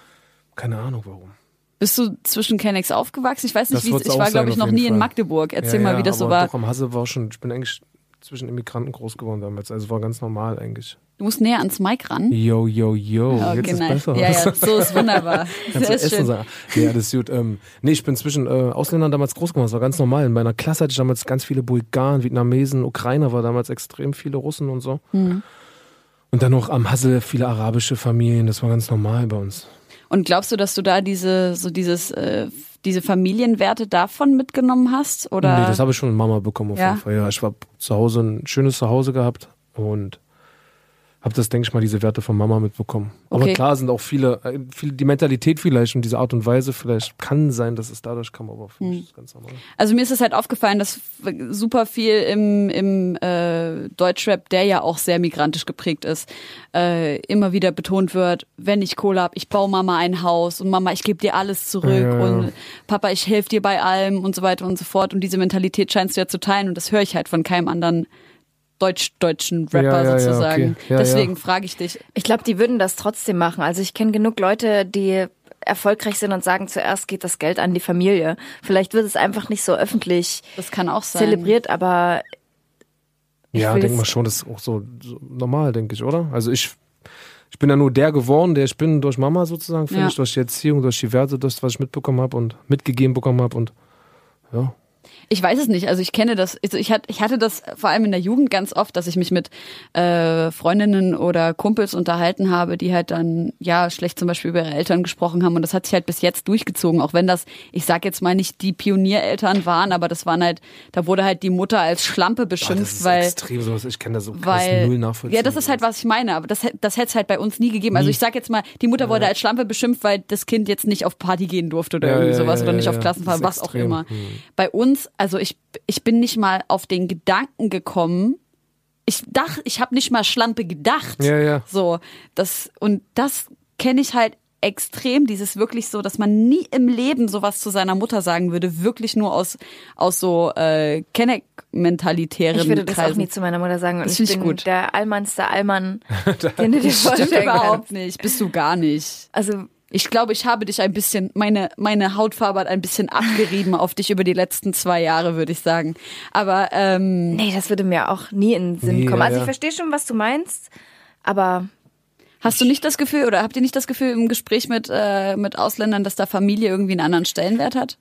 Keine Ahnung warum. Bist du zwischen Kennecks aufgewachsen? Ich weiß nicht, Das wie wird's ich war, glaube ich, noch nie in Fall. Magdeburg. Erzähl ja, mal, ja, wie das so war. Doch, am Hasse war schon, ich bin eigentlich zwischen Immigranten groß geworden damals. Also war ganz normal eigentlich. Du musst näher ans Mic ran. Yo, yo, yo. Okay, Jetzt ist nice. besser. Ja, ja, so ist wunderbar. Kannst Essen schön. sagen. Ja, das ist gut. Ähm, nee, ich bin zwischen äh, Ausländern damals groß geworden. Das war ganz normal. In meiner Klasse hatte ich damals ganz viele Bulgaren, Vietnamesen, Ukrainer war damals extrem viele Russen und so. Mhm. Und dann noch am Hassel viele arabische Familien. Das war ganz normal bei uns. Und glaubst du, dass du da diese, so dieses, äh, diese Familienwerte davon mitgenommen hast? Oder? Nee, das habe ich schon mit Mama bekommen auf Ja? jeden Fall. Ja, ich war zu Hause, ein schönes Zuhause gehabt und habe das, denke ich mal, diese Werte von Mama mitbekommen. Aber Okay. klar sind auch viele, äh, viele, die Mentalität vielleicht und diese Art und Weise vielleicht kann sein, dass es dadurch kam, aber für Hm. mich ist es ganz normal. Also mir ist es halt aufgefallen, dass super viel im, im äh, Deutschrap, der ja auch sehr migrantisch geprägt ist, äh, immer wieder betont wird, wenn ich Kohle hab, ich baue Mama ein Haus und Mama, ich gebe dir alles zurück ja. und Papa, ich helfe dir bei allem und so weiter und so fort. Und diese Mentalität scheinst du ja zu teilen und das höre ich halt von keinem anderen deutsch-deutschen Rapper Ja, ja, ja, sozusagen. okay. Ja, Deswegen ja. frage ich dich. Ich glaube, die würden das trotzdem machen. Also ich kenne genug Leute, die erfolgreich sind und sagen, zuerst geht das Geld an die Familie. Vielleicht wird es einfach nicht so öffentlich Das kann auch sein. zelebriert, aber Ich ja, denke mal schon, das ist auch so, so normal, denke ich, oder? Also ich, ich bin ja nur der geworden, der ich bin durch Mama sozusagen, finde Ja. ich, durch die Erziehung, durch die Werte, das, was ich mitbekommen habe und mitgegeben bekommen habe und ja. Ich weiß es nicht. Also ich kenne das. Also ich, hatte, ich hatte das vor allem in der Jugend ganz oft, dass ich mich mit äh, Freundinnen oder Kumpels unterhalten habe, die halt dann ja schlecht zum Beispiel über ihre Eltern gesprochen haben. Und das hat sich halt bis jetzt durchgezogen, auch wenn das, ich sag jetzt mal nicht die Pioniereltern waren, aber das waren halt, da wurde halt die Mutter als Schlampe beschimpft, Ah, das ist weil extrem sowas. Ich kenne das so weil null nachvollziehen. ja, das ist halt was ich meine, aber das das hätte es halt bei uns nie gegeben. Also ich sag jetzt mal, die Mutter wurde als Schlampe beschimpft, weil das Kind jetzt nicht auf Party gehen durfte oder Ja, irgendwie ja, sowas ja, oder nicht ja, auf ja. Klassenfahrt, was auch extrem. immer. Hm. Bei uns, also ich ich bin nicht mal auf den Gedanken gekommen. Ich dachte, ich habe nicht mal Schlampe gedacht. Ja, ja. So, das und das kenne ich halt extrem, dieses wirklich so, dass man nie im Leben sowas zu seiner Mutter sagen würde, wirklich nur aus aus so äh, Kenneck-mentalitären Ich würde das auch Kreisen. nie zu meiner Mutter sagen. Und Das ich bin gut. der allmannste Allmann, den du dir Stimmt vorstellen überhaupt kannst. nicht. Bist du gar nicht. Also Ich glaube, ich habe dich ein bisschen, meine, meine Hautfarbe hat ein bisschen abgerieben auf dich über die letzten zwei Jahre, würde ich sagen. Aber ähm, nee, das würde mir auch nie in den Sinn Nee, kommen. ja, Also ich verstehe schon, was du meinst, aber hast du nicht das Gefühl oder habt ihr nicht das Gefühl im Gespräch mit, äh, mit Ausländern, dass da Familie irgendwie einen anderen Stellenwert hat?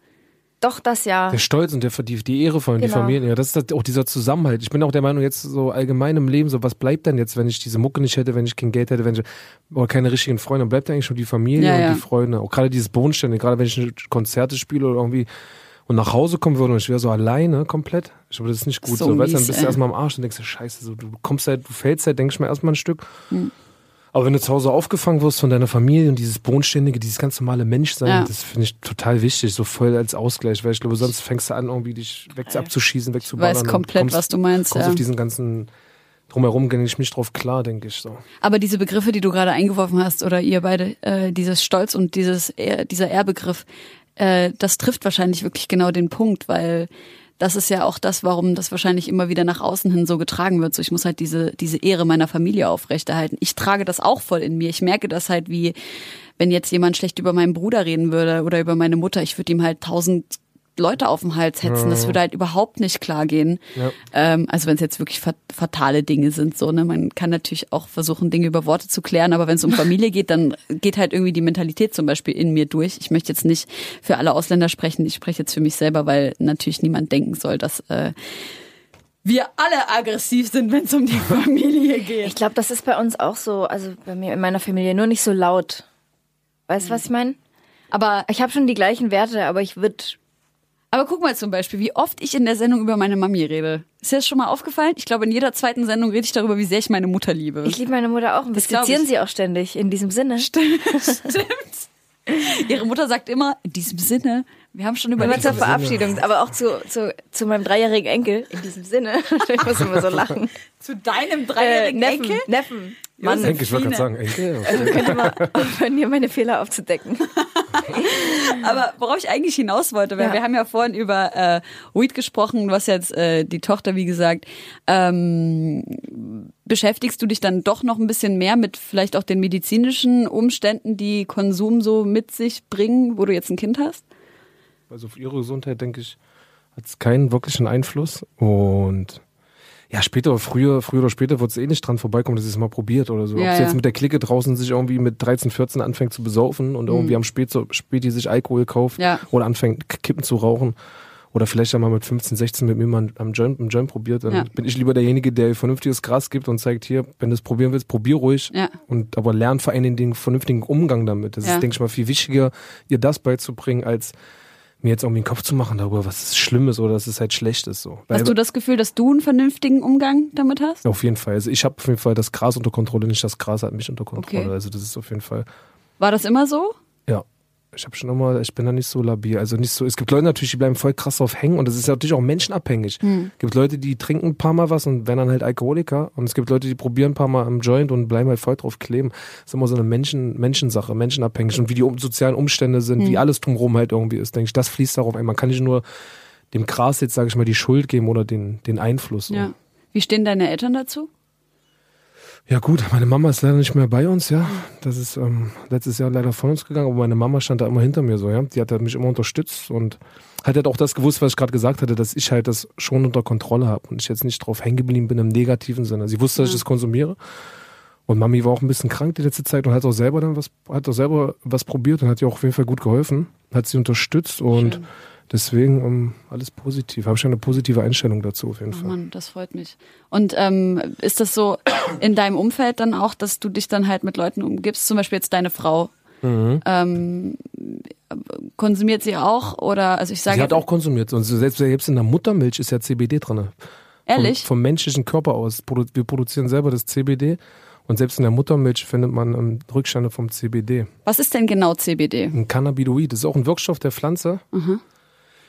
Doch das ja. Der Stolz und der, die, die Ehre von die Genau. Familien, ja, das ist auch dieser Zusammenhalt. Ich bin auch der Meinung, jetzt so allgemein im Leben, so was bleibt denn jetzt, wenn ich diese Mucke nicht hätte, wenn ich kein Geld hätte, wenn ich oder keine richtigen Freunde, dann bleibt eigentlich schon die Familie Ja, und ja. die Freunde. Auch gerade dieses Bodenstände, gerade wenn ich Konzerte spiele oder irgendwie und nach Hause kommen würde und ich wäre so alleine komplett, ich glaube, das ist nicht gut. So So, weißt du, dann mies, bist du erstmal am Arsch und denkst scheiße, so, du kommst halt, du fällst halt, denkst mal erstmal ein Stück. Hm. Aber wenn du zu Hause aufgefangen wirst von deiner Familie und dieses Bodenständige, dieses ganz normale Menschsein, Ja. das finde ich total wichtig, so voll als Ausgleich, weil ich glaube, sonst fängst du an, irgendwie dich weg abzuschießen, Ich wegzuballern. weiß und komplett, kommst, was du meinst. Kommst Ja. auf diesen ganzen drumherum gehe ich nicht drauf klar, denke ich so. Aber diese Begriffe, die du gerade eingeworfen hast, oder ihr beide, äh, dieses Stolz und dieses dieser Ehrbegriff, äh, das trifft wahrscheinlich wirklich genau den Punkt, weil das ist ja auch das, warum das wahrscheinlich immer wieder nach außen hin so getragen wird. So, ich muss halt diese, diese Ehre meiner Familie aufrechterhalten. Ich trage das auch voll in mir. Ich merke das halt wie, wenn jetzt jemand schlecht über meinen Bruder reden würde oder über meine Mutter, ich würde ihm halt tausend Leute auf den Hals hetzen. Das würde halt überhaupt nicht klar gehen. Ja. Ähm, also wenn es jetzt wirklich fat- fatale Dinge sind, so, ne, man kann natürlich auch versuchen, Dinge über Worte zu klären, aber wenn es um Familie geht, dann geht halt irgendwie die Mentalität zum Beispiel in mir durch. Ich möchte jetzt nicht für alle Ausländer sprechen, ich spreche jetzt für mich selber, weil natürlich niemand denken soll, dass äh, wir alle aggressiv sind, wenn es um die Familie geht. Ich glaube, das ist bei uns auch so, also bei mir in meiner Familie, nur nicht so laut. Weißt du, was ich meine? Aber, Ich habe schon die gleichen Werte, aber ich würde aber guck mal zum Beispiel, wie oft ich in der Sendung über meine Mami rede. Ist dir das schon mal aufgefallen? Ich glaube, in jeder zweiten Sendung rede ich darüber, wie sehr ich meine Mutter liebe. Ich liebe meine Mutter auch und wir Das ich. sie auch ständig in diesem Sinne. Stimmt. Ihre Mutter sagt immer, in diesem Sinne, wir haben schon Immer überlegt, zur Verabschiedung, aber auch zu, zu, zu meinem dreijährigen Enkel. In diesem Sinne. Ich muss immer so lachen. zu deinem Äh, dreijährigen Neffen. Enkel. Neffen. Mann. Enkel, ich wollte gerade sagen, Enkel. also könnt ihr mal aufhören, hier meine Fehler aufzudecken. Aber worauf ich eigentlich hinaus wollte, weil Ja. wir haben ja vorhin über äh, Weed gesprochen, du hast jetzt äh, die Tochter, wie gesagt. Ähm, beschäftigst du dich dann doch noch ein bisschen mehr mit vielleicht auch den medizinischen Umständen, die Konsum so mit sich bringen, wo du jetzt ein Kind hast? Also auf ihre Gesundheit, denke ich, hat es keinen wirklichen Einfluss. Und ja, später, oder früher, früher oder später wird es eh nicht dran vorbeikommen, dass sie es mal probiert oder so. Ja, Ob sie ja. jetzt mit der Clique draußen sich irgendwie mit 13, 14 anfängt zu besaufen und irgendwie am Spät, Späti sich Alkohol kauft Ja. oder anfängt Kippen zu rauchen. Oder vielleicht ja mal mit 15, 16 mit mir mal am Joint, am Joint probiert. Dann Ja. bin ich lieber derjenige, der ihr vernünftiges Gras gibt und zeigt, hier, wenn du es probieren willst, probier ruhig. Ja. Und aber lern vor allen Dingen den vernünftigen Umgang damit. Das ist, denke ich mal, viel wichtiger, ihr das beizubringen, als mir jetzt irgendwie den Kopf zu machen darüber, was ist Schlimmes oder dass es halt schlecht ist. So. Weil, Hast du das Gefühl, dass du einen vernünftigen Umgang damit hast? auf jeden Fall. Also ich habe auf jeden Fall das Gras unter Kontrolle, nicht das Gras hat mich unter Kontrolle. Okay. Also das ist auf jeden Fall. War das immer so? Ja. Ich habe schon immer, ich bin da nicht so labil. Also nicht so. Es gibt Leute natürlich, die bleiben voll krass drauf hängen und das ist ja natürlich auch menschenabhängig. Hm. Es gibt Leute, die trinken ein paar Mal was und werden dann halt Alkoholiker. Und es gibt Leute, die probieren ein paar Mal am Joint und bleiben halt voll drauf kleben. Das ist immer so eine Menschen, Menschensache, menschenabhängig. Und wie die sozialen Umstände sind, Hm. wie alles drumherum halt irgendwie ist, denke ich, das fließt darauf ein. Man kann nicht nur dem Gras jetzt, sage ich mal, die Schuld geben oder den, den Einfluss. Ja. Wie stehen deine Eltern dazu? Ja gut, meine Mama ist leider nicht mehr bei uns, ja. Das ist ähm, letztes Jahr leider von uns gegangen, aber meine Mama stand da immer hinter mir so, ja. Die hat halt mich immer unterstützt und hat halt auch das gewusst, was ich gerade gesagt hatte, dass ich halt das schon unter Kontrolle habe und ich jetzt nicht drauf hängen geblieben bin im negativen Sinne. Sie wusste, dass ich das konsumiere. Und Mami war auch ein bisschen krank die letzte Zeit und hat auch selber dann was, hat auch selber was probiert und hat ihr auch auf jeden Fall gut geholfen, hat sie unterstützt und Deswegen um, alles positiv. Habe ich eine positive Einstellung dazu auf jeden Oh Fall. Mann, das freut mich. Und ähm, ist das so in deinem Umfeld dann auch, dass du dich dann halt mit Leuten umgibst, zum Beispiel jetzt deine Frau? Mhm. Ähm, konsumiert sie auch oder also ich sage Sie hat auch konsumiert. Und selbst, selbst in der Muttermilch ist ja CBD drin. ehrlich Vom, vom menschlichen Körper aus. Wir produzieren selber das CBD. Und selbst in der Muttermilch findet man ähm, Rückstände vom CBD. was ist denn genau CBD Ein Cannabidoid, das ist auch ein Wirkstoff der Pflanze.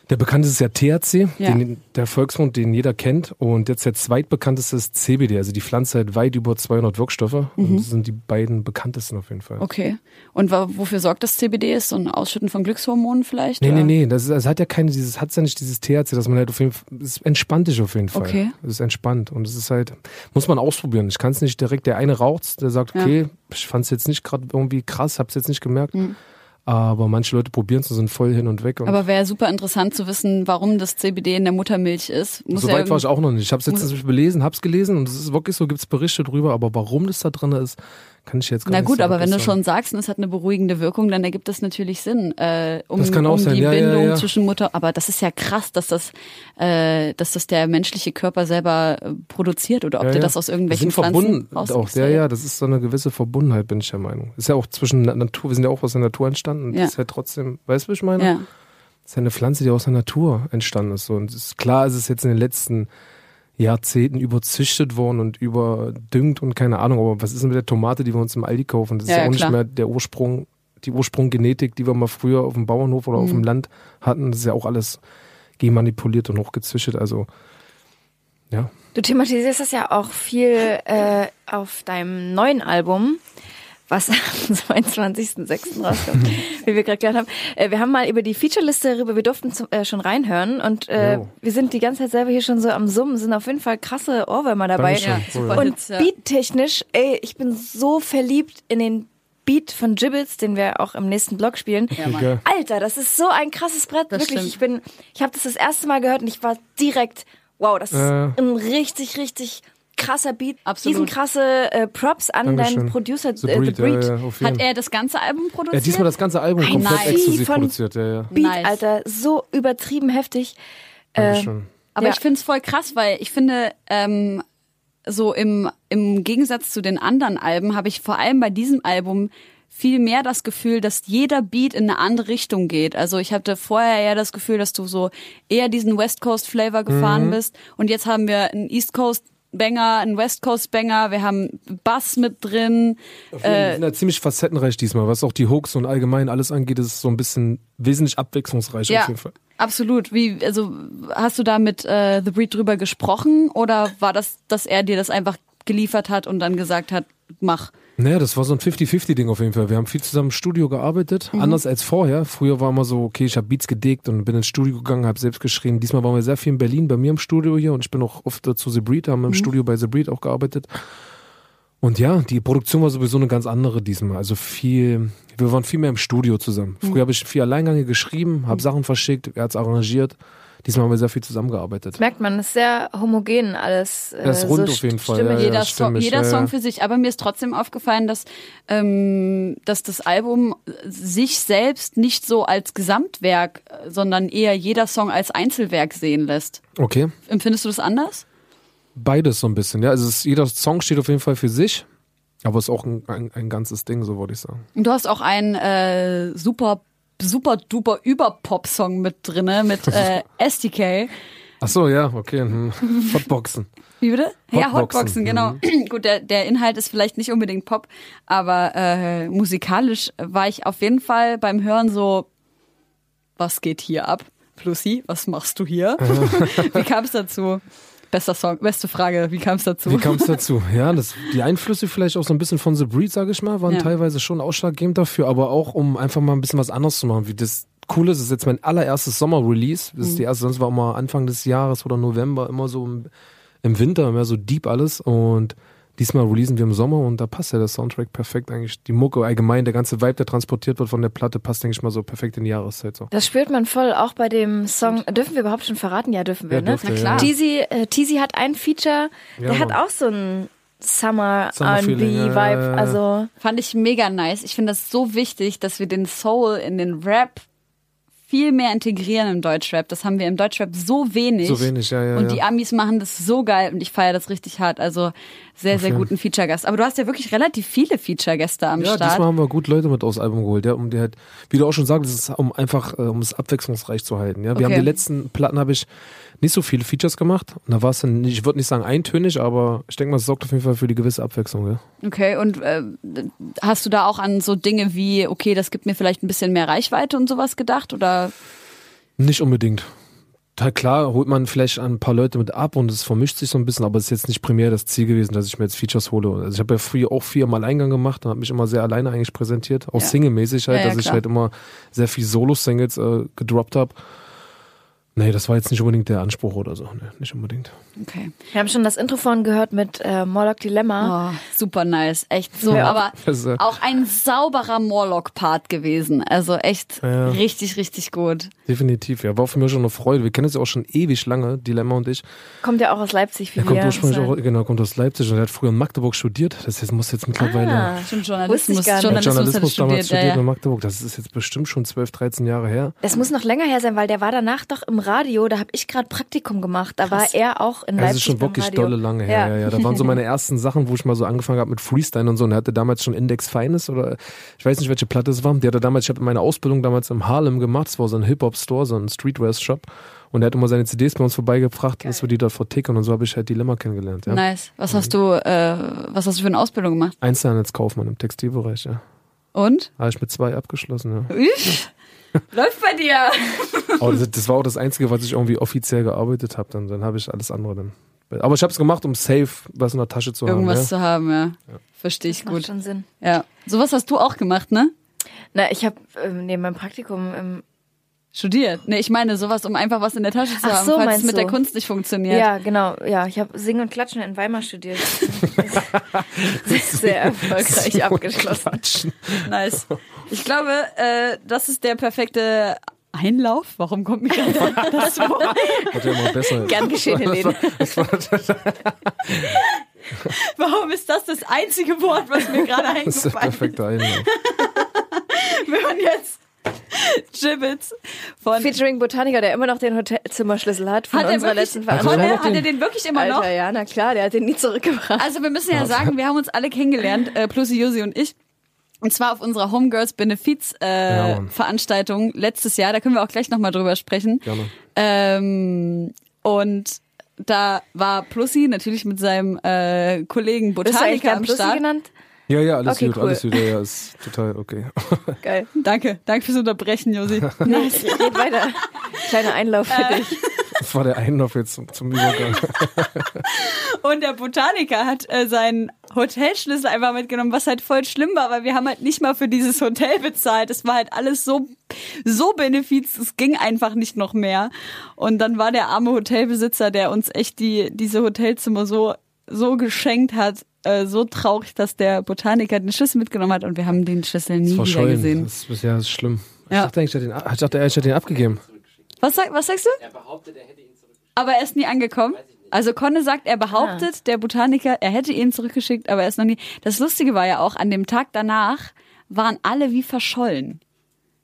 Der bekannteste ist ja THC, Ja. Den, der Volksmund, den jeder kennt. Und jetzt der zweitbekannteste ist CBD. Also die Pflanze hat weit über 200 Wirkstoffe. Und das sind die beiden bekanntesten auf jeden Fall. okay und wofür sorgt das CBD ist so ein Ausschütten von Glückshormonen vielleicht Nee, oder? nee, nee, das, ist, das hat ja keine, dieses, hat's ja nicht dieses THC, dass man halt auf jeden Fall, es entspannt dich auf jeden Fall. Okay. Es ist entspannt und es ist halt, muss man ausprobieren. Ich kann es nicht direkt, der eine raucht, der sagt, Ja. okay, ich fand es jetzt nicht gerade irgendwie krass, hab's jetzt nicht gemerkt. Aber manche Leute probieren es und sind voll hin und weg. Und aber wäre super interessant zu wissen warum das CBD in der Muttermilch ist muss so ja weit war ich auch noch nicht. Ich habe es jetzt belesen, hab's gelesen und es ist wirklich so, gibt's Berichte drüber, aber warum das da drin ist, kann ich jetzt gar Na nicht gut, so aber wenn du schon sagst, und es hat eine beruhigende Wirkung, dann ergibt das natürlich Sinn, äh, um, Das kann auch um sein, die ja, ja, Bindung ja. zwischen Mutter. Aber das ist ja krass, dass das, äh, dass das der menschliche Körper selber äh, produziert oder ob Ja, der ja. das aus Wir irgendwelchen sind verbunden Pflanzen auch, rausmixt. ja, ja, das ist so eine gewisse Verbundenheit, bin ich der Meinung. Ist ja auch zwischen Natur, wir sind ja auch aus der Natur entstanden und Ja. das ist halt trotzdem, weißt du, was ich meine? Ja. Das ist ja eine Pflanze, die aus der Natur entstanden ist. So. Und es ist klar, es ist jetzt in den letzten Jahrzehnten überzüchtet worden und überdüngt und keine Ahnung, aber was ist denn mit der Tomate, die wir uns im Aldi kaufen? Das ist Ja, ja, ja, auch klar. nicht mehr der Ursprung, die Ursprunggenetik, die wir mal früher auf dem Bauernhof oder auf Mhm. dem Land hatten. Das ist ja auch alles genmanipuliert und hochgezüchtet. Also, ja. Du thematisierst das ja auch viel äh, auf deinem neuen Album, was am 22.06. rauskommt, wie wir gerade gehört haben. Äh, wir haben mal über die Featureliste darüber, wir durften zum, äh, schon reinhören und äh, Jo. wir sind die ganze Zeit selber hier schon so am Summen, sind auf jeden Fall krasse Ohrwürmer dabei. Ja, Cool. Und beattechnisch, ey, ich bin so verliebt in den Beat von Gibbets, den wir auch im nächsten Blog spielen. Ja. Alter, das ist so ein krasses Brett. Das Wirklich, stimmt. ich bin, ich habe das das erste Mal gehört und ich war direkt, wow, das ist Äh. ein richtig, richtig krasser Beat. Absolut. Diesen krasse äh, Props an Dankeschön. deinen Producer, The äh, The Breed, Breed. ja, ja, Hat er das ganze Album Er produziert? hat diesmal das ganze Album Ein komplett Nice. exklusiv von- produziert, ja, ja. Beat, Nice. Alter, so übertrieben heftig. Äh, Dankeschön. Aber Ja. ich finde es voll krass, weil ich finde, ähm, so im, im Gegensatz zu den anderen Alben habe ich vor allem bei diesem Album viel mehr das Gefühl, dass jeder Beat in eine andere Richtung geht. Also ich hatte vorher eher das Gefühl, dass du so eher diesen West Coast Flavor Mhm. gefahren bist und jetzt haben wir einen East Coast Banger, einen West Coast Banger, wir haben Bass mit drin. Wir sind ja ziemlich facettenreich diesmal, was auch die Hooks und allgemein alles angeht, ist es so ein bisschen wesentlich abwechslungsreich Ja, auf jeden Fall. absolut. Wie, also hast du da mit äh, The Breed drüber gesprochen oder war das, dass er dir das einfach geliefert hat und dann gesagt hat, mach? Naja, das war so ein 50-50-Ding auf jeden Fall. Wir haben viel zusammen im Studio gearbeitet, Mhm. anders als vorher. Früher war immer so, okay, ich habe Beats gedickt und bin ins Studio gegangen, habe selbst geschrieben. Diesmal waren wir sehr viel in Berlin, bei mir im Studio hier und ich bin auch oft zu The Breed, haben im Mhm. Studio bei The Breed auch gearbeitet. Und ja, die Produktion war sowieso eine ganz andere diesmal. Also viel, wir waren viel mehr im Studio zusammen. Mhm. Früher habe ich viel Alleingänge geschrieben, habe Sachen verschickt, er hat's arrangiert. Diesmal haben wir sehr viel zusammengearbeitet. merkt man, es ist sehr homogen alles. Äh, Das ist rund so auf jeden Fall, Stimme, ja, jeder, Song, jeder Song für sich. Aber mir ist trotzdem aufgefallen, dass, ähm, dass das Album sich selbst nicht so als Gesamtwerk, sondern eher jeder Song als Einzelwerk sehen lässt. Okay. Empfindest du das anders? Beides so ein bisschen, ja. Also es ist, jeder Song steht auf jeden Fall für sich, aber es ist auch ein, ein, ein ganzes Ding, so würde ich sagen. Und Du hast auch einen äh, super, super duper Überpop-Song mit drinne mit äh, STK. Ach so, ja, okay. Hm. Hotboxen. Wie bitte? Ja, Hotboxen, Hotboxen, genau. Mhm. Gut, der, der Inhalt ist vielleicht nicht unbedingt Pop, aber äh, musikalisch war ich auf jeden Fall beim Hören so, was geht hier ab? Flussi, was machst du hier? Wie kam es dazu? Bester Song, beste Frage, wie kam es dazu? Wie kam es dazu? Ja, das, die Einflüsse vielleicht auch so ein bisschen von The Breed, sage ich mal, waren Ja. teilweise schon ausschlaggebend dafür, aber auch um einfach mal ein bisschen was anderes zu machen. Wie das Coole ist, es ist jetzt mein allererstes Sommer-Release. Das Mhm. ist die erste, sonst war immer Anfang des Jahres oder November immer so im, im Winter, mehr so deep alles und Diesmal releasen wir im Sommer und da passt ja der Soundtrack perfekt eigentlich. Die Mucke allgemein, der ganze Vibe, der transportiert wird von der Platte, passt, denke ich mal, so perfekt in die Jahreszeit. So. Das spürt man voll, auch bei dem Song. Dürfen wir überhaupt schon verraten? Ja, dürfen wir, Ja, ne? dürft ihr, Na klar. ja. Teasy, äh, Teasy hat ein Feature, Ja, der hat Mann. auch so ein Summer, ja, R&B-Vibe. ja, ja. Also Fand ich mega nice. Ich finde das so wichtig, dass wir den Soul in den Rap viel mehr integrieren im Deutschrap. Das haben wir im Deutschrap so wenig. So wenig, ja, ja. Und ja. die Amis machen das so geil und ich feiere das richtig hart. Also sehr, sehr guten Feature-Gast. Aber du hast ja wirklich relativ viele Feature-Gäste am Ja, Start. diesmal haben wir gut Leute mit aufs Album geholt, ja, um die halt, wie du auch schon sagst, um einfach, äh, um es abwechslungsreich zu halten. Ja, wir Okay. haben die letzten Platten habe ich nicht so viele Features gemacht. Und da war es dann, ich würde nicht sagen eintönig, aber ich denke mal, es sorgt auf jeden Fall für die gewisse Abwechslung. Ja. Okay, und äh, hast du da auch an so Dinge wie, okay, das gibt mir vielleicht ein bisschen mehr Reichweite und sowas gedacht? Oder Nicht unbedingt. Klar holt man vielleicht ein paar Leute mit ab und es vermischt sich so ein bisschen, aber es ist jetzt nicht primär das Ziel gewesen, dass ich mir jetzt Features hole. Also ich habe ja früher auch viermal Eingang gemacht und habe mich immer sehr alleine eigentlich präsentiert, auch Ja. Single-mäßig halt, Ja, ja, dass ich klar. halt immer sehr viel Solo-Singles äh, gedroppt habe. Nee, das war jetzt nicht unbedingt der Anspruch oder so. Nee, nicht unbedingt. okay. Wir haben schon das Intro vorhin gehört mit äh, Morlock Dilemma. Oh, super nice. Echt so. Ja. Aber Das, äh, auch ein sauberer Morlock-Part gewesen. Also echt Ja. richtig, richtig gut. Definitiv, ja. War für mich schon eine Freude. Wir kennen uns ja auch schon ewig lange, Dilemma und ich. Kommt ja auch aus Leipzig wie Er kommt wir. ursprünglich Das auch, genau, kommt aus Leipzig und er hat früher in Magdeburg studiert. Das jetzt, muss jetzt mittlerweile Ah, Stimmt, Wusste Journalismus. ich gar nicht. Journalismus, Journalismus hat damals studiert. studiert Ja, in. Magdeburg. Das ist jetzt bestimmt schon 12, 13 Jahre her. Es muss noch länger her sein, weil der war danach doch im Radio. Da habe ich gerade Praktikum gemacht. Da war er auch in Das Leipzig ist schon wirklich Radio. dolle lange her. Ja. Ja, Da waren so meine ersten Sachen, wo ich mal so angefangen habe mit Freestyle und so. Und er hatte damals schon Index Feines oder ich weiß nicht, welche Platte es war. Die hatte damals, ich habe meine Ausbildung damals im Harlem gemacht. Das war so ein Hip-Hop-Store, so ein Streetwear-Shop. Und er hat immer seine CDs bei uns vorbeigebracht, dass wir die dort vertickern. Und so habe ich halt Dilemma kennengelernt. Ja. Nice. Was hast du, äh, was hast du für eine Ausbildung gemacht? Einzelhandelskaufmann im Textilbereich, ja. Und? Habe ich mit zwei abgeschlossen, ja. Üff. Läuft bei dir. Aber das, das war auch das Einzige, was ich irgendwie offiziell gearbeitet habe. Dann, dann habe ich alles andere dann. Aber ich habe es gemacht, um safe was in der Tasche zu Irgendwas haben. zu haben, ja. Verstehe ich Das macht gut. schon Sinn. Ja. Sowas hast du auch gemacht, ne? Na, ich habe ähm, neben meinem Praktikum im Studiert. Nee, ich meine sowas, um einfach was in der Tasche zu Ach haben, so, falls es mit der du? Kunst nicht funktioniert. Ja, genau. Ja, ich habe Singen und Klatschen in Weimar studiert. Sehr erfolgreich abgeschlossen. Nice. Ich glaube, äh, das ist der perfekte Einlauf. Warum kommt mir gerade das Wort? Wird ja immer besser. Gern geschehen, Helene. Warum ist das das einzige Wort, was mir gerade Das ist der eingefallen ist? perfekte Einlauf. Wenn man jetzt Gibbets von Featuring Botaniker, der immer noch den Hotelzimmerschlüssel hat von Hat er unserer wirklich, letzten Veranstaltung. hat er den wirklich immer Alter, noch? ja, na klar, der hat den nie zurückgebracht. Also wir müssen ja sagen, wir haben uns alle kennengelernt, äh, Plusi, Josi und ich. Und zwar auf unserer Homegirls Benefiz äh, Ja. Veranstaltung letztes Jahr. Da können wir auch gleich nochmal drüber sprechen. Gerne. Ähm, und da war Plussi natürlich mit seinem äh, Kollegen Bist du eigentlich Botaniker gern am Plussi Start. genannt? Ja, ja, alles Okay, gut, cool. alles gut. Ja, ist total okay. Geil. Danke, danke fürs Unterbrechen, Josi. Nice. Red weiter. Kleiner Einlauf für Äh. dich. Das war der Einlauf jetzt zum, zum Übergang. Und der Botaniker hat äh, seinen Hotelschlüssel einfach mitgenommen, was halt voll schlimm war, weil wir haben halt nicht mal für dieses Hotel bezahlt. Es war halt alles so, so Benefiz, es ging einfach nicht noch mehr. Und dann war der arme Hotelbesitzer, der uns echt die, diese Hotelzimmer so, so geschenkt hat, äh, so traurig, dass der Botaniker den Schlüssel mitgenommen hat und wir haben den Schlüssel nie wieder Verschollen. gesehen. Das ist bisher ist schlimm. Ja. Ich dachte eigentlich, ich dachte, hätte den abgegeben. Was, sag, was sagst du? Er behauptet, er hätte ihn zurückgeschickt. Aber er ist nie angekommen. Also Conne sagt, er behauptet, der Botaniker, er hätte ihn zurückgeschickt, aber er ist noch nie. Das Lustige war ja auch, an dem Tag danach waren alle wie verschollen.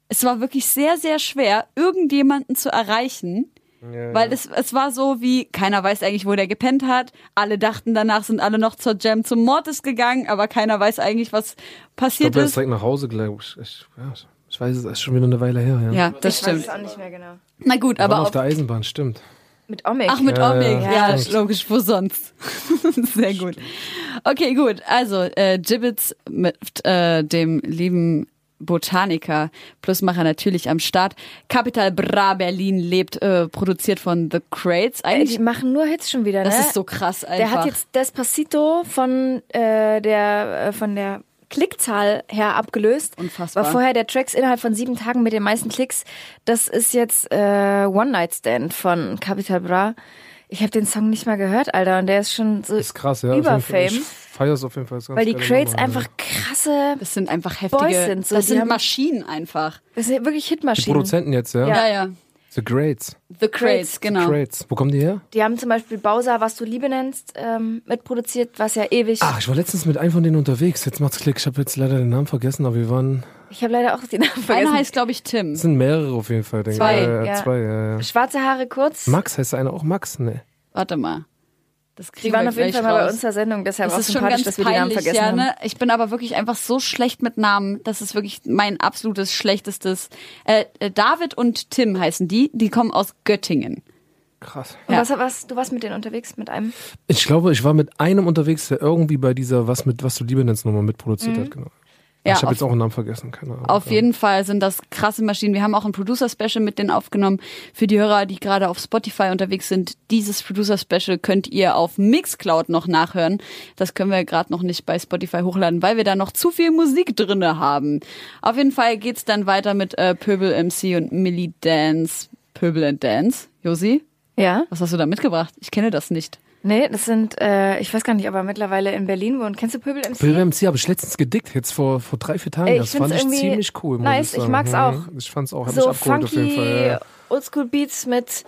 Es war wirklich sehr, sehr schwer, irgendjemanden zu erreichen. Weil es, es war so wie, keiner weiß eigentlich, wo der gepennt hat. Alle dachten, danach sind alle noch zur Jam zum Mortis gegangen, aber keiner weiß eigentlich, was Ich passiert glaube, er ist ist. direkt nach Hause, glaube ich. Ich, ja, ich weiß, es ist schon wieder eine Weile her. Ja. Ja, das Ich weiß stimmt. es auch nicht mehr genau. Na gut, Wir aber auf auf, der Eisenbahn, stimmt. Mit Omik. Ach, mit Ja, Omik, ja, ja, logisch, wo sonst? Sehr gut. Okay, gut. Also, äh, Gibbets mit äh, dem lieben Botaniker plus Macher natürlich am Start. Capital Bra Berlin lebt, äh, produziert von The Crates. Ey, Eigentlich, die machen nur Hits schon wieder, das ne? ist so krass einfach. Der hat jetzt Despacito von der, der äh, von der Klickzahl her abgelöst. Unfassbar. War vorher der Tracks innerhalb von sieben Tagen mit den meisten Klicks. Das ist jetzt äh, One Night Stand von Capital Bra. Ich habe den Song nicht mal gehört, Alter, und der ist schon so Das ist krass, ja. über Auf jeden Fall. Fame. Ich feiere es auf jeden Fall. Ist ganz Weil die Crates Nummer, einfach ja. krasse, das sind einfach heftige, Boys sind so, das die sind haben- Maschinen einfach. das sind wirklich Die Hitmaschinen. Produzenten jetzt, ja. Ja, ja. The Greats. The Crates, genau. Greats. Wo kommen die her? Die haben zum Beispiel Bowser, was du Liebe nennst, ähm, mitproduziert, was ja ewig. Ach, ich war letztens mit einem von denen unterwegs. Jetzt macht's Klick. Ich habe jetzt leider den Namen vergessen, aber wir waren. Ich habe leider auch den Namen vergessen. Einer heißt, glaube ich, Tim. Es sind mehrere auf jeden Fall. Denke Zwei, ich. Ja, ja, ja. Zwei, ja, ja. Schwarze Haare kurz. Max heißt der eine auch Max? Nee. Warte mal. Das kriegen Die waren wir auf jeden Fall mal bei raus. uns der Sendung, deshalb Das auch ist schon ganz dass wir die Namen peinlich, vergessen ja, ne? Ich bin aber wirklich einfach so schlecht mit Namen. Das ist wirklich mein absolutes schlechtestes. Äh, äh, David und Tim heißen die. Die kommen aus Göttingen. Krass. Und Ja. was, was, du warst mit denen unterwegs, mit einem? Ich glaube, ich war mit einem unterwegs, der irgendwie bei dieser Was mit was du Liebe nennst Nummer mitproduziert hat, genau. Ja, ich habe auf- jetzt auch einen Namen vergessen, keine Ahnung. Auf jeden Fall sind das krasse Maschinen. Wir haben auch ein Producer-Special mit denen aufgenommen. Für die Hörer, die gerade auf Spotify unterwegs sind, dieses Producer-Special könnt ihr auf Mixcloud noch nachhören. Das können wir gerade noch nicht bei Spotify hochladen, weil wir da noch zu viel Musik drinne haben. Auf jeden Fall geht's dann weiter mit äh, Pöbel MC und Millie Dance. Pöbel and Dance. Josi, Ja. was hast du da mitgebracht? Ich kenne das nicht. Nee, das sind, äh, ich weiß gar nicht, ob er mittlerweile in Berlin wohnt. Kennst du Pöbel MC? Bill MC habe ich letztens gedickt, jetzt vor, vor drei, vier Tagen. Ey, ich das fand ich ziemlich cool. Nice, ich, ich sagen. mag's Mhm. auch. Ich fand's auch, hab so abgeholt auf jeden funky Fall. Ja. Oldschool Beats mit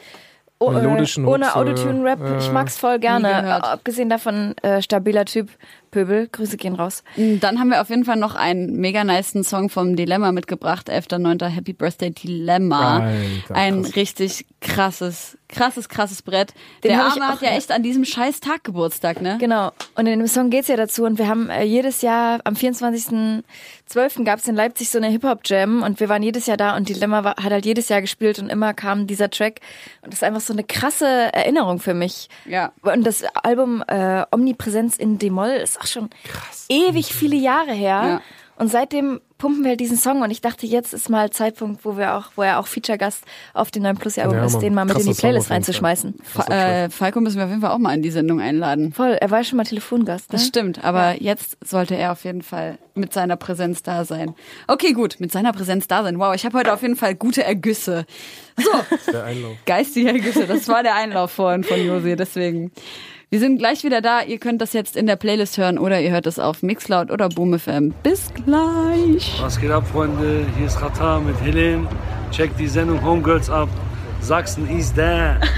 oh, äh, ohne Autotune-Rap. ja. Ich mag's voll gerne. Abgesehen davon, äh, stabiler Typ. Pöbel, Grüße gehen raus. Dann haben wir auf jeden Fall noch einen mega niceen Song vom Dilemma mitgebracht. 11.9. Happy Birthday Dilemma. Alter, Ein krass. richtig krasses, krasses, krasses Brett. Den Der Arme auch, hat ja ja. echt an diesem scheiß Tag Geburtstag, ne? Genau. Und in dem Song geht's ja dazu. Und wir haben äh, jedes Jahr, am 24.12. gab's in Leipzig so eine Hip-Hop-Jam. Und wir waren jedes Jahr da. Und Dilemma war, hat halt jedes Jahr gespielt. Und immer kam dieser Track. Und das ist einfach so eine krasse Erinnerung für mich. Ja. Und das Album äh, Omnipräsenz in D-Moll ist auch schon ewig viele Jahre her. Ja. Und seitdem pumpen wir halt diesen Song und ich dachte, jetzt ist mal Zeitpunkt, wo wir auch, wo er auch Feature-Gast auf dem neuen Plus-Album Ja, ist, den mal mit in die Playlist reinzuschmeißen. Fa äh, Falco müssen wir auf jeden Fall auch mal in die Sendung einladen. Voll, er war schon mal Telefongast. Ne? Das stimmt, aber jetzt sollte er auf jeden Fall mit seiner Präsenz da sein. Okay, gut, mit seiner Präsenz da sein. Wow, ich habe heute auf jeden Fall gute Ergüsse. So, Der Einlauf. geistige Ergüsse, das war der Einlauf vorhin von Josi, deswegen. Wir sind gleich wieder da. Ihr könnt das jetzt in der Playlist hören oder ihr hört es auf Mixcloud oder BoomFM. Bis gleich. Was geht ab, Freunde? Hier ist Rata mit Helen. Checkt die Sendung Homegirls ab. Sachsen is there.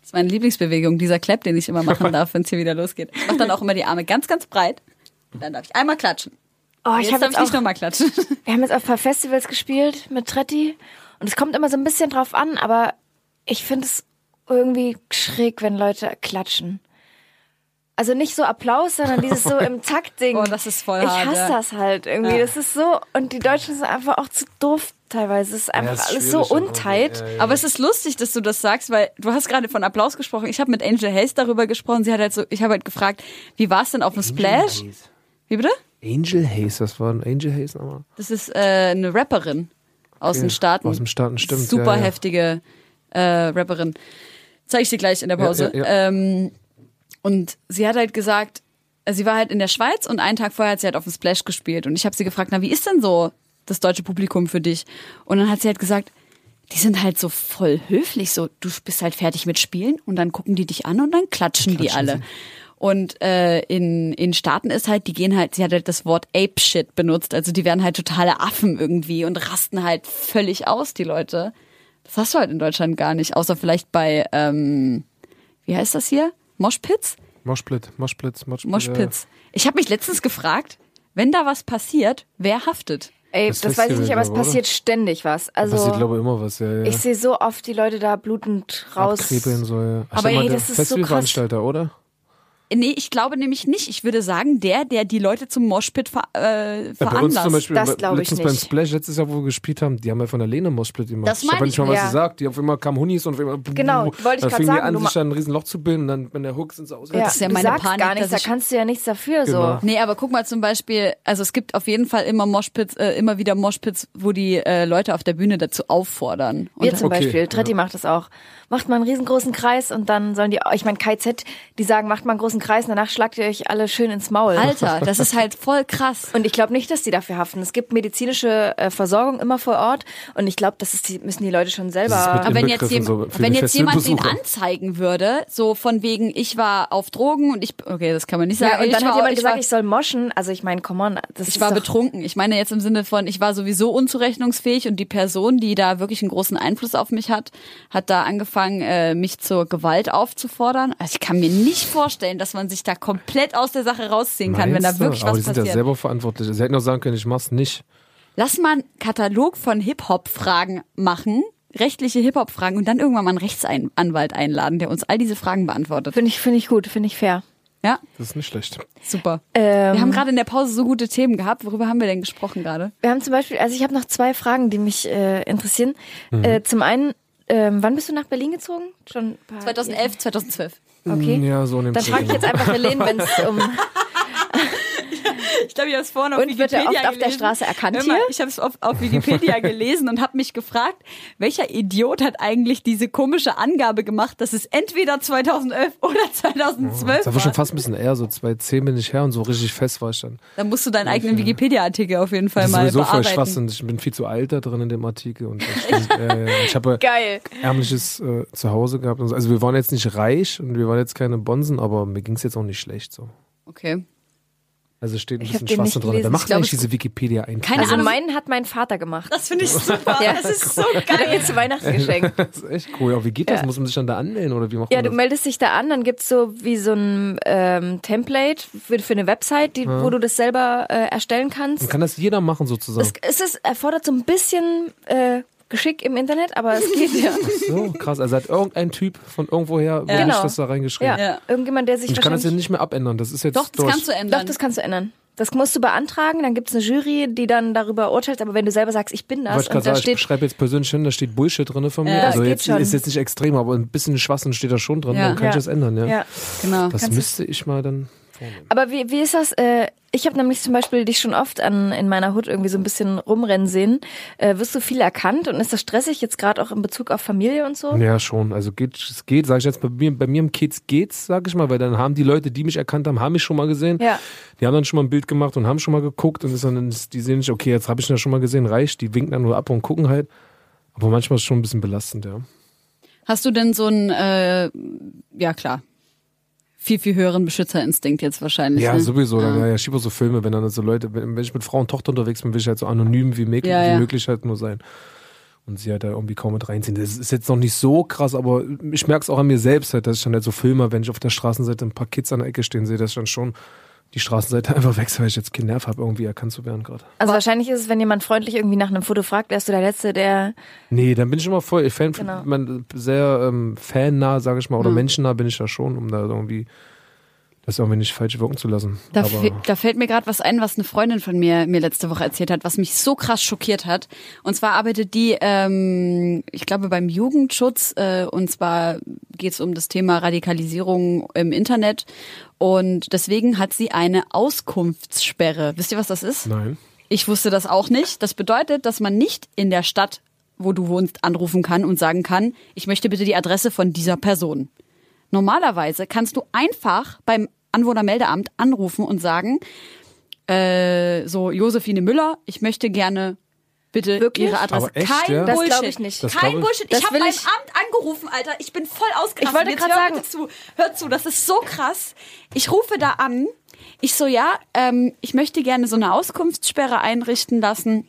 Das ist meine Lieblingsbewegung, dieser Clap, den ich immer machen darf, wenn es hier wieder losgeht. Ich mache dann auch immer die Arme ganz, ganz breit. Dann darf ich einmal klatschen. Oh, ich Jetzt habe darf jetzt ich nicht auch, nochmal klatschen. wir haben jetzt auf ein paar Festivals gespielt mit Tretti und es kommt immer so ein bisschen drauf an, aber ich finde es irgendwie schräg, wenn Leute klatschen. Also nicht so Applaus, sondern dieses so im Takt-Ding. Oh, das ist voll Ich hart, hasse ja. das halt irgendwie. Ja. Das ist so, und die Deutschen sind einfach auch zu doof teilweise. Es ist einfach ist alles so ja, ja. Aber es ist lustig, dass du das sagst, weil du hast gerade von Applaus gesprochen. Ich habe mit Angel Hayes darüber gesprochen. Sie hat halt so, ich habe halt gefragt, wie war es denn auf dem Splash? Hayes. Wie bitte? Angel Hayes, das war ein Angel Hayes nochmal. Das ist äh, eine Rapperin aus den Staaten. Aus den Staaten, stimmt. Super ja, ja. heftige äh, Rapperin. Zeige ich dir gleich in der Pause. Ja, ja, ja. Ähm, und sie hat halt gesagt, äh, sie war halt in der Schweiz und einen Tag vorher hat sie halt auf dem Splash gespielt. Und ich habe sie gefragt, na, wie ist denn so das deutsche Publikum für dich? Und dann hat sie halt gesagt, die sind halt so voll höflich, so du bist halt fertig mit Spielen und dann gucken die dich an und dann klatschen, die alle. Und äh, in, in Staaten ist halt, die gehen halt, sie hat halt das Wort Ape-Shit benutzt, also die werden halt totale Affen irgendwie und rasten halt völlig aus, die Leute. Das hast du halt in Deutschland gar nicht, außer vielleicht bei, ähm, wie heißt das hier? Moshpits? Moshpit, Moshpitz, Moshpit. Moshpits. Ich habe mich letztens gefragt, wenn da was passiert, wer haftet? Ey, Das das, weiß ich nicht, aber es passiert ständig was. Ja. Passiert, Also glaube ich, immer was, ja. ja. ich sehe so oft die Leute da blutend raus. Abkrebeln so, ja. Aber ey, das ist so Festivalveranstalter, oder? Nee, ich glaube nämlich nicht. Ich würde sagen, der, der die Leute zum Moshpit ver äh, Ja, bei uns veranlasst. zum Beispiel, Das bei- glaub ich letztens beim nicht. Splash, letztes Jahr, wo wir gespielt haben, die haben ja von der Lene Moshpit gemacht. Das ich habe nicht mal was gesagt. Die auf einmal kamen Hunis und auf einmal Genau, wollte ich dann grad fingen sagen, die an, du sich dann ein riesen Loch zu bilden. Dann, wenn der Hook sind sie aus. Ja, ist ja du meine sagst Panik, gar nichts, da kannst du ja nichts dafür. Genau. So. Nee, aber guck mal zum Beispiel, also es gibt auf jeden Fall immer Moshpits, äh, immer wieder Moshpits, wo die äh, Leute auf der Bühne dazu auffordern. Und Wir zum Okay, Beispiel, Tretti ja. macht das auch. Macht mal einen riesengroßen Kreis und dann sollen die, ich meine KZ, die sagen, macht mal einen großen Kreis, danach schlagt ihr euch alle schön ins Maul. Alter, das ist halt voll krass. Und ich glaube nicht, dass die dafür haften. Es gibt medizinische äh, Versorgung immer vor Ort und ich glaube, das ist die, müssen die Leute schon selber. Aber wenn jetzt, jem- so wenn jetzt jemand ihn anzeigen würde, so von wegen, ich war auf Drogen und ich, okay, das kann man nicht sagen. Ja, und ich dann war, hat jemand ich gesagt, war, ich soll moschen. Also ich meine, come on, das ich ist war doch, betrunken. Ich meine jetzt im Sinne von, ich war sowieso unzurechnungsfähig und die Person, die da wirklich einen großen Einfluss auf mich hat, hat da angefangen, äh, mich zur Gewalt aufzufordern. Also ich kann mir nicht vorstellen, dass man sich da komplett aus der Sache rausziehen kann, wenn da wirklich Aber was die sind ja selber verantwortlich. Sie hätten auch sagen können, ich mach's nicht. Lass mal einen Katalog von Hip-Hop-Fragen machen, rechtliche Hip-Hop-Fragen und dann irgendwann mal einen Rechtsanwalt einladen, der uns all diese Fragen beantwortet. Finde ich, finde ich gut, finde ich fair. Ja, Das ist nicht schlecht. super. Ähm, Wir haben gerade in der Pause so gute Themen gehabt. Worüber haben wir denn gesprochen gerade? Wir haben zum Beispiel, also ich habe noch zwei Fragen, die mich äh, interessieren. Äh, zum einen, ähm, wann bist du nach Berlin gezogen? Schon ein paar 2011, 2012. Okay. Ja, so Dann frage ich jetzt einfach Helene, wenn es um. Ich glaube, ich habe es vorhin auf Und wird er Wikipedia oft auf der gelesen. Straße erkannt mal, hier? Ich habe es auf, auf Wikipedia gelesen und habe mich gefragt, welcher Idiot hat eigentlich diese komische Angabe gemacht, dass es entweder 2011 oder 2012 Das war war. schon fast ein bisschen eher, so 2010 bin ich her und so richtig fest war ich dann. Da musst du deinen eigenen Wikipedia-Artikel auf jeden Fall Das ist mal sowieso voll bearbeiten. Schwachsinn. Ich bin viel zu alt da drin in dem Artikel und ich, äh, ich habe Geil. ärmliches äh, Zuhause gehabt. und so. Also wir waren jetzt nicht reich und wir waren jetzt keine Bonsen, aber mir ging's jetzt auch nicht schlecht so. Okay. Also steht ein Ich bisschen Schwachsinn drin. Wer macht eigentlich es- diese wikipedia ein Keine Also Ahnung. meinen hat mein Vater gemacht. Das finde ich super. Ja. Das ist so geil. zu Weihnachten geschenkt. Das ist echt cool. Aber wie geht das? Ja. Muss man sich dann da anmelden oder wie macht Ja, man du meldest dich da an, dann gibt's so wie so ein ähm, Template für, für eine Website, die, wo du das selber äh, erstellen kannst. Dann kann das jeder machen sozusagen. Es, es ist, erfordert so ein bisschen äh, Geschick im Internet, aber es geht ja. so, krass. Also hat irgendein Typ von irgendwoher wirklich Genau. das da reingeschrieben. ja. Ja. Irgendjemand, der sich ich kann das ja nicht mehr abändern. Das ist jetzt Doch, das durch. kannst du ändern. Doch, das kannst du ändern. Das musst du beantragen, dann gibt's eine Jury, die dann darüber urteilt, aber wenn du selber sagst, ich bin das Wollte ich und da sagen, ich steht schreibe jetzt persönlich hin, da steht Bullshit drin von mir. Ja, also jetzt schon. ist jetzt nicht extrem, aber ein bisschen Schwachsinn steht da schon drin. Ja. Dann kann Ja. ich das ändern, ja. ja. genau. Das Kannst müsste ich mal dann vornehmen. Aber wie, wie ist das? Äh, ich habe nämlich zum Beispiel dich schon oft an in meiner Hut irgendwie so ein bisschen rumrennen sehen. Äh, wirst du viel erkannt und ist das stressig jetzt gerade auch in Bezug auf Familie und so? Ja, schon. Also geht, es geht, sage ich jetzt, bei mir, bei mir im Kids geht's, sag ich mal, weil dann haben die Leute, die mich erkannt haben, haben mich schon mal gesehen. Ja. Die haben dann schon mal ein Bild gemacht und haben schon mal geguckt und ist dann, die sehen nicht, okay, jetzt habe ich ihn ja schon mal gesehen, reicht. Die winken dann nur ab und gucken halt. Aber manchmal ist es schon ein bisschen belastend, ja. Hast du denn so einen, äh, ja klar, viel, viel höheren Beschützerinstinkt jetzt wahrscheinlich? Ja, ne? sowieso. Ja. Ja. Ja, ich schiebe so Filme, wenn dann so Leute, wenn, wenn ich mit Frau und Tochter unterwegs bin, will ich halt so anonym wie möglich, Ja, ja. wie möglich halt nur sein. Und sie halt da irgendwie kaum mit reinziehen. Das ist jetzt noch nicht so krass, aber ich merke es auch an mir selbst halt, dass ich dann halt so filme, wenn ich auf der Straßenseite ein paar Kids an der Ecke stehen sehe, dass ich dann schon die Straßenseite einfach wechsle, weil ich jetzt keinen Nerv habe, irgendwie erkannt zu werden gerade. Also wahrscheinlich ist es, wenn jemand freundlich irgendwie nach einem Foto fragt, wärst du der Letzte, der. Nee, dann bin ich immer voll, ich Fan, Genau. man, sehr ähm, fannah, sage ich mal, oder Hm. menschennah bin ich da schon, um da irgendwie das irgendwie nicht falsch wirken zu lassen. Da, da fällt mir gerade was ein, was eine Freundin von mir mir letzte Woche erzählt hat, was mich so krass schockiert hat. Und zwar arbeitet die, ähm, ich glaube, beim Jugendschutz. Äh, und zwar geht es um das Thema Radikalisierung im Internet. Und deswegen hat sie eine Auskunftssperre. Wisst ihr, was das ist? nein. Ich wusste das auch nicht. Das bedeutet, dass man nicht in der Stadt, wo du wohnst, anrufen kann und sagen kann, ich möchte bitte die Adresse von dieser Person. Normalerweise kannst du einfach beim Anwohnermeldeamt anrufen und sagen, äh, so Josephine Müller, ich möchte gerne bitte Wirklich? ihre Adresse. Aber echt, Kein ja? Das Bullshit. glaub ich nicht. Das Kein ich- Bullshit. Das ich habe beim ich- Amt angerufen, Alter. Ich bin voll ausgerastet. Ich wollte hör sagen- bitte zu. Hör zu, das ist so krass. Ich rufe da an. Ich so, ja, ähm, ich möchte gerne so eine Auskunftssperre einrichten lassen.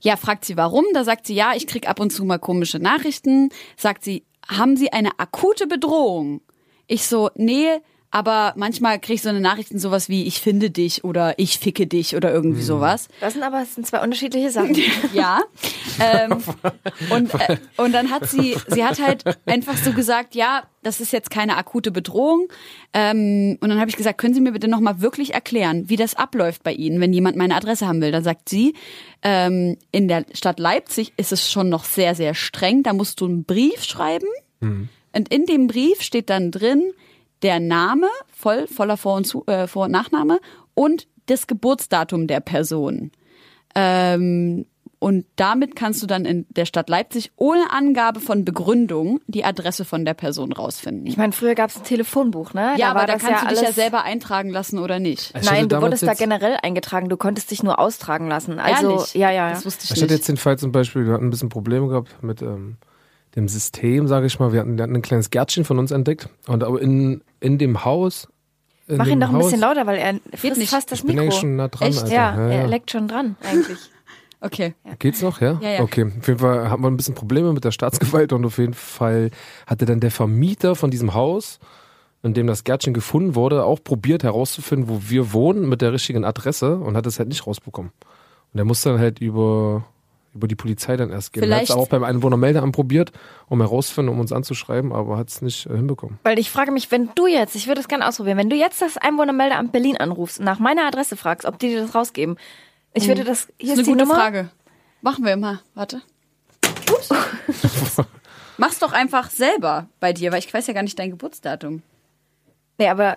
Ja, fragt sie warum. Da sagt sie, ja, ich krieg ab und zu mal komische Nachrichten. Sagt sie, haben Sie eine akute Bedrohung? Ich so, nee, aber manchmal krieg ich so eine Nachrichten sowas wie, ich finde dich oder ich ficke dich oder irgendwie sowas. Das sind aber das sind zwei unterschiedliche Sachen. Ja. ähm, und, äh, und dann hat sie, sie hat halt einfach so gesagt, ja, das ist jetzt keine akute Bedrohung. Ähm, und dann habe ich gesagt, können Sie mir bitte nochmal wirklich erklären, wie das abläuft bei Ihnen, wenn jemand meine Adresse haben will. Dann sagt sie, ähm, in der Stadt Leipzig ist es schon noch sehr, sehr streng. Da musst du einen Brief schreiben. Und in dem Brief steht dann drin der Name, voll, voller Vor- und, Zu, äh, Vor und Nachname und das Geburtsdatum der Person. Ähm, und damit kannst du dann in der Stadt Leipzig ohne Angabe von Begründung die Adresse von der Person rausfinden. Ich meine, früher gab es ein Telefonbuch, ne? ja, aber war da kannst ja du dich ja selber eintragen lassen oder nicht. Ich hatte Nein, du wurdest da generell eingetragen. Du konntest dich nur austragen lassen. Also, Ehrlich? ja, ja, ja. Das wusste ich, Ich hatte nicht. jetzt den Fall zum Beispiel, wir hatten ein bisschen Probleme gehabt mit ähm, dem System, sage ich mal. Wir hatten, wir hatten ein kleines Gärtchen von uns entdeckt und aber in, in dem Haus. In Mach dem ihn doch ein Haus, bisschen lauter, weil er frisst nicht. fast das Ich bin Mikro. eigentlich schon nah dran, Echt? Alter. ja, ja, er ja. leckt schon dran, eigentlich. Okay. Geht's noch, ja? Ja, ja. Okay. Auf jeden Fall haben wir ein bisschen Probleme mit der Staatsgewalt und auf jeden Fall hatte dann der Vermieter von diesem Haus, in dem das Gärtchen gefunden wurde, auch probiert herauszufinden, wo wir wohnen mit der richtigen Adresse und hat es halt nicht rausbekommen. Und er musste dann halt über, über die Polizei dann erst gehen. Er hat Vielleicht- es auch beim Einwohnermeldeamt probiert, um herauszufinden, um uns anzuschreiben, aber hat es nicht äh, hinbekommen. Weil ich frage mich, wenn du jetzt, ich würde es gerne ausprobieren, wenn du jetzt das Einwohnermeldeamt Berlin anrufst und nach meiner Adresse fragst, ob die dir das rausgeben. Ich würde das, hier Das ist ist, eine die gute Nummer. Frage. Machen wir mal. Warte. Ups. Mach's doch einfach selber bei dir, weil ich weiß ja gar nicht dein Geburtsdatum. Nee, aber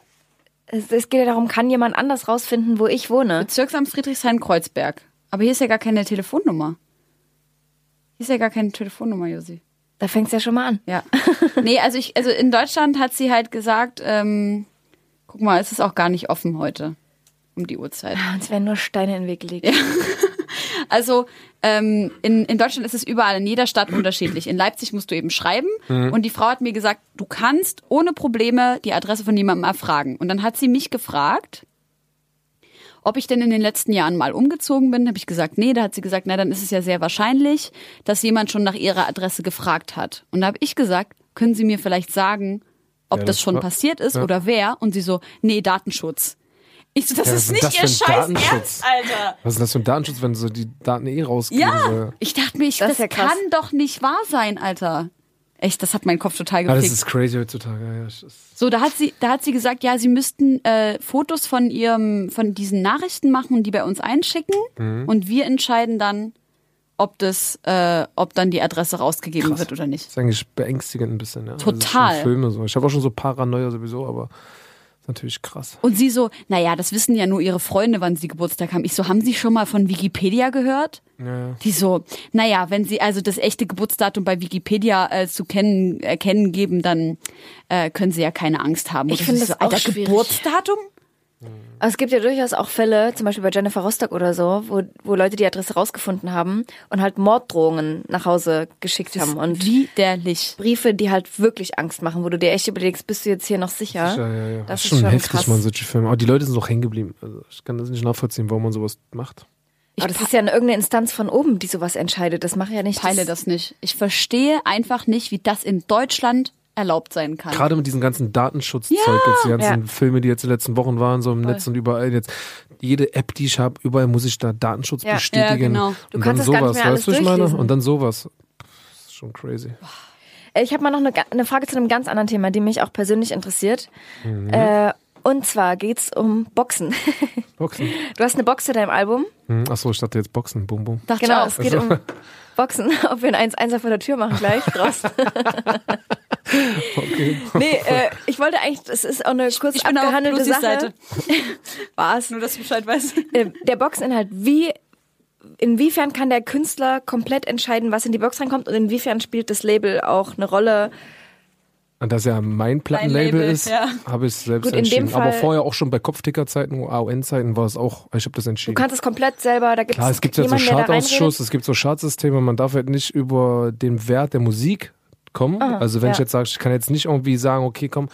es, es geht ja darum, kann jemand anders rausfinden, wo ich wohne? Bezirksamt Friedrichshain-Kreuzberg. Aber hier ist ja gar keine Telefonnummer. Hier ist ja gar keine Telefonnummer, Josi. Da fängt's ja schon mal an. Ja. nee, also ich, also in Deutschland hat sie halt gesagt, ähm, guck mal, es ist auch gar nicht offen heute um die Uhrzeit. Uns werden nur Steine in den Weg gelegt. Also ähm, in, in Deutschland ist es überall in jeder Stadt unterschiedlich. In Leipzig musst du eben schreiben und die Frau hat mir gesagt, du kannst ohne Probleme die Adresse von jemandem erfragen. Und dann hat sie mich gefragt, ob ich denn in den letzten Jahren mal umgezogen bin. Habe ich gesagt, nee. Da hat sie gesagt, na dann ist es ja sehr wahrscheinlich, dass jemand schon nach ihrer Adresse gefragt hat. Und da habe ich gesagt, können Sie mir vielleicht sagen, ob Ja, das das schon war- passiert ist ja. oder wer? Und sie so, nee, Datenschutz. Ich so, das Ja, ist nicht ihr das ein scheiß? Ernst, Alter. Was ist das für ein Datenschutz, wenn so die Daten eh rausgehen? Ja, So? ich dachte mir, ich, Das das, kann doch nicht wahr sein, Alter. Echt, das hat meinen Kopf total Ah, das gefickt. ist crazy heutzutage. Ja, ja, das So, da hat sie, da hat sie gesagt, ja, sie müssten äh, Fotos von ihrem, von diesen Nachrichten machen und die bei uns einschicken Mhm. und wir entscheiden dann, ob das, äh, ob dann die Adresse rausgegeben wird oder nicht. Das ist eigentlich beängstigend ein bisschen. Ja. Total. Also Filme so. Ich habe auch schon so Paranoia sowieso, aber ist natürlich krass. Und sie so, naja, das wissen ja nur ihre Freunde, wann sie Geburtstag haben. Ich so, haben Sie schon mal von Wikipedia gehört? Ja, ja. Die so, naja, wenn Sie also das echte Geburtsdatum bei Wikipedia äh, zu kennen, erkennen geben, dann äh, können Sie ja keine Angst haben. Ich finde das so, Alter, auch schwierig. Geburtsdatum? Aber es gibt ja durchaus auch Fälle, zum Beispiel bei Jennifer Rostock oder so, wo, wo Leute die Adresse rausgefunden haben und halt Morddrohungen nach Hause geschickt haben und Widerlich. Briefe, die halt wirklich Angst machen, wo du dir echt überlegst, bist du jetzt hier noch sicher? Ja, ja, ja. Das ist ist schon, schon heftig, krass. man, solche Filme. Aber die Leute sind auch hängen geblieben. Also ich kann das nicht nachvollziehen, warum man sowas macht. Aber das ist ja eine irgendeine Instanz von oben, die sowas entscheidet. Das macht ja nicht Ich teile das nicht. Ich verstehe einfach nicht, wie das in Deutschland erlaubt sein kann. Gerade mit diesem ganzen Datenschutzzeug jetzt, die ganzen Ja. Filme, die jetzt in den letzten Wochen waren, so im Netz und überall jetzt. Jede App, die ich habe, überall muss ich da Datenschutz Ja. bestätigen. Ja, genau. Du und kannst dann das gar nicht sowas, weißt du, alles ich meine? Und dann sowas. Das ist schon crazy. Äh, Ich habe mal noch eine, eine Frage zu einem ganz anderen Thema, die mich auch persönlich interessiert. Mhm. Äh, und zwar geht's um Boxen. Boxen. Du hast eine Box zu deinem Album. Hm, Achso, ich dachte jetzt Boxen. Bum, bum. Dachte Genau, es geht um Boxen. Ob wir ein 1-1 vor der Tür machen gleich draußen. Okay. nee, äh, ich wollte eigentlich, das ist auch eine kurz Ich bin auf abgehandelte Sache. Seite. War's. Nur, dass du Bescheid weißt. Äh, der Boxinhalt, wie, inwiefern kann der Künstler komplett entscheiden, was in die Box reinkommt und inwiefern spielt das Label auch eine Rolle? Und dass ja mein Plattenlabel Label, ist, ja. habe ich selbst Gut, entschieden. Aber vorher auch schon bei Kopfticker-Zeiten, AON-Zeiten war es auch, ich habe das Du entschieden. kannst es komplett selber, da gibt's Klar, es gibt ja so Chartausschuss, es gibt so Chartsysteme, man darf halt nicht über den Wert der Musik kommen. also wenn ja. ich jetzt sage, ich kann jetzt nicht irgendwie sagen, okay, komm,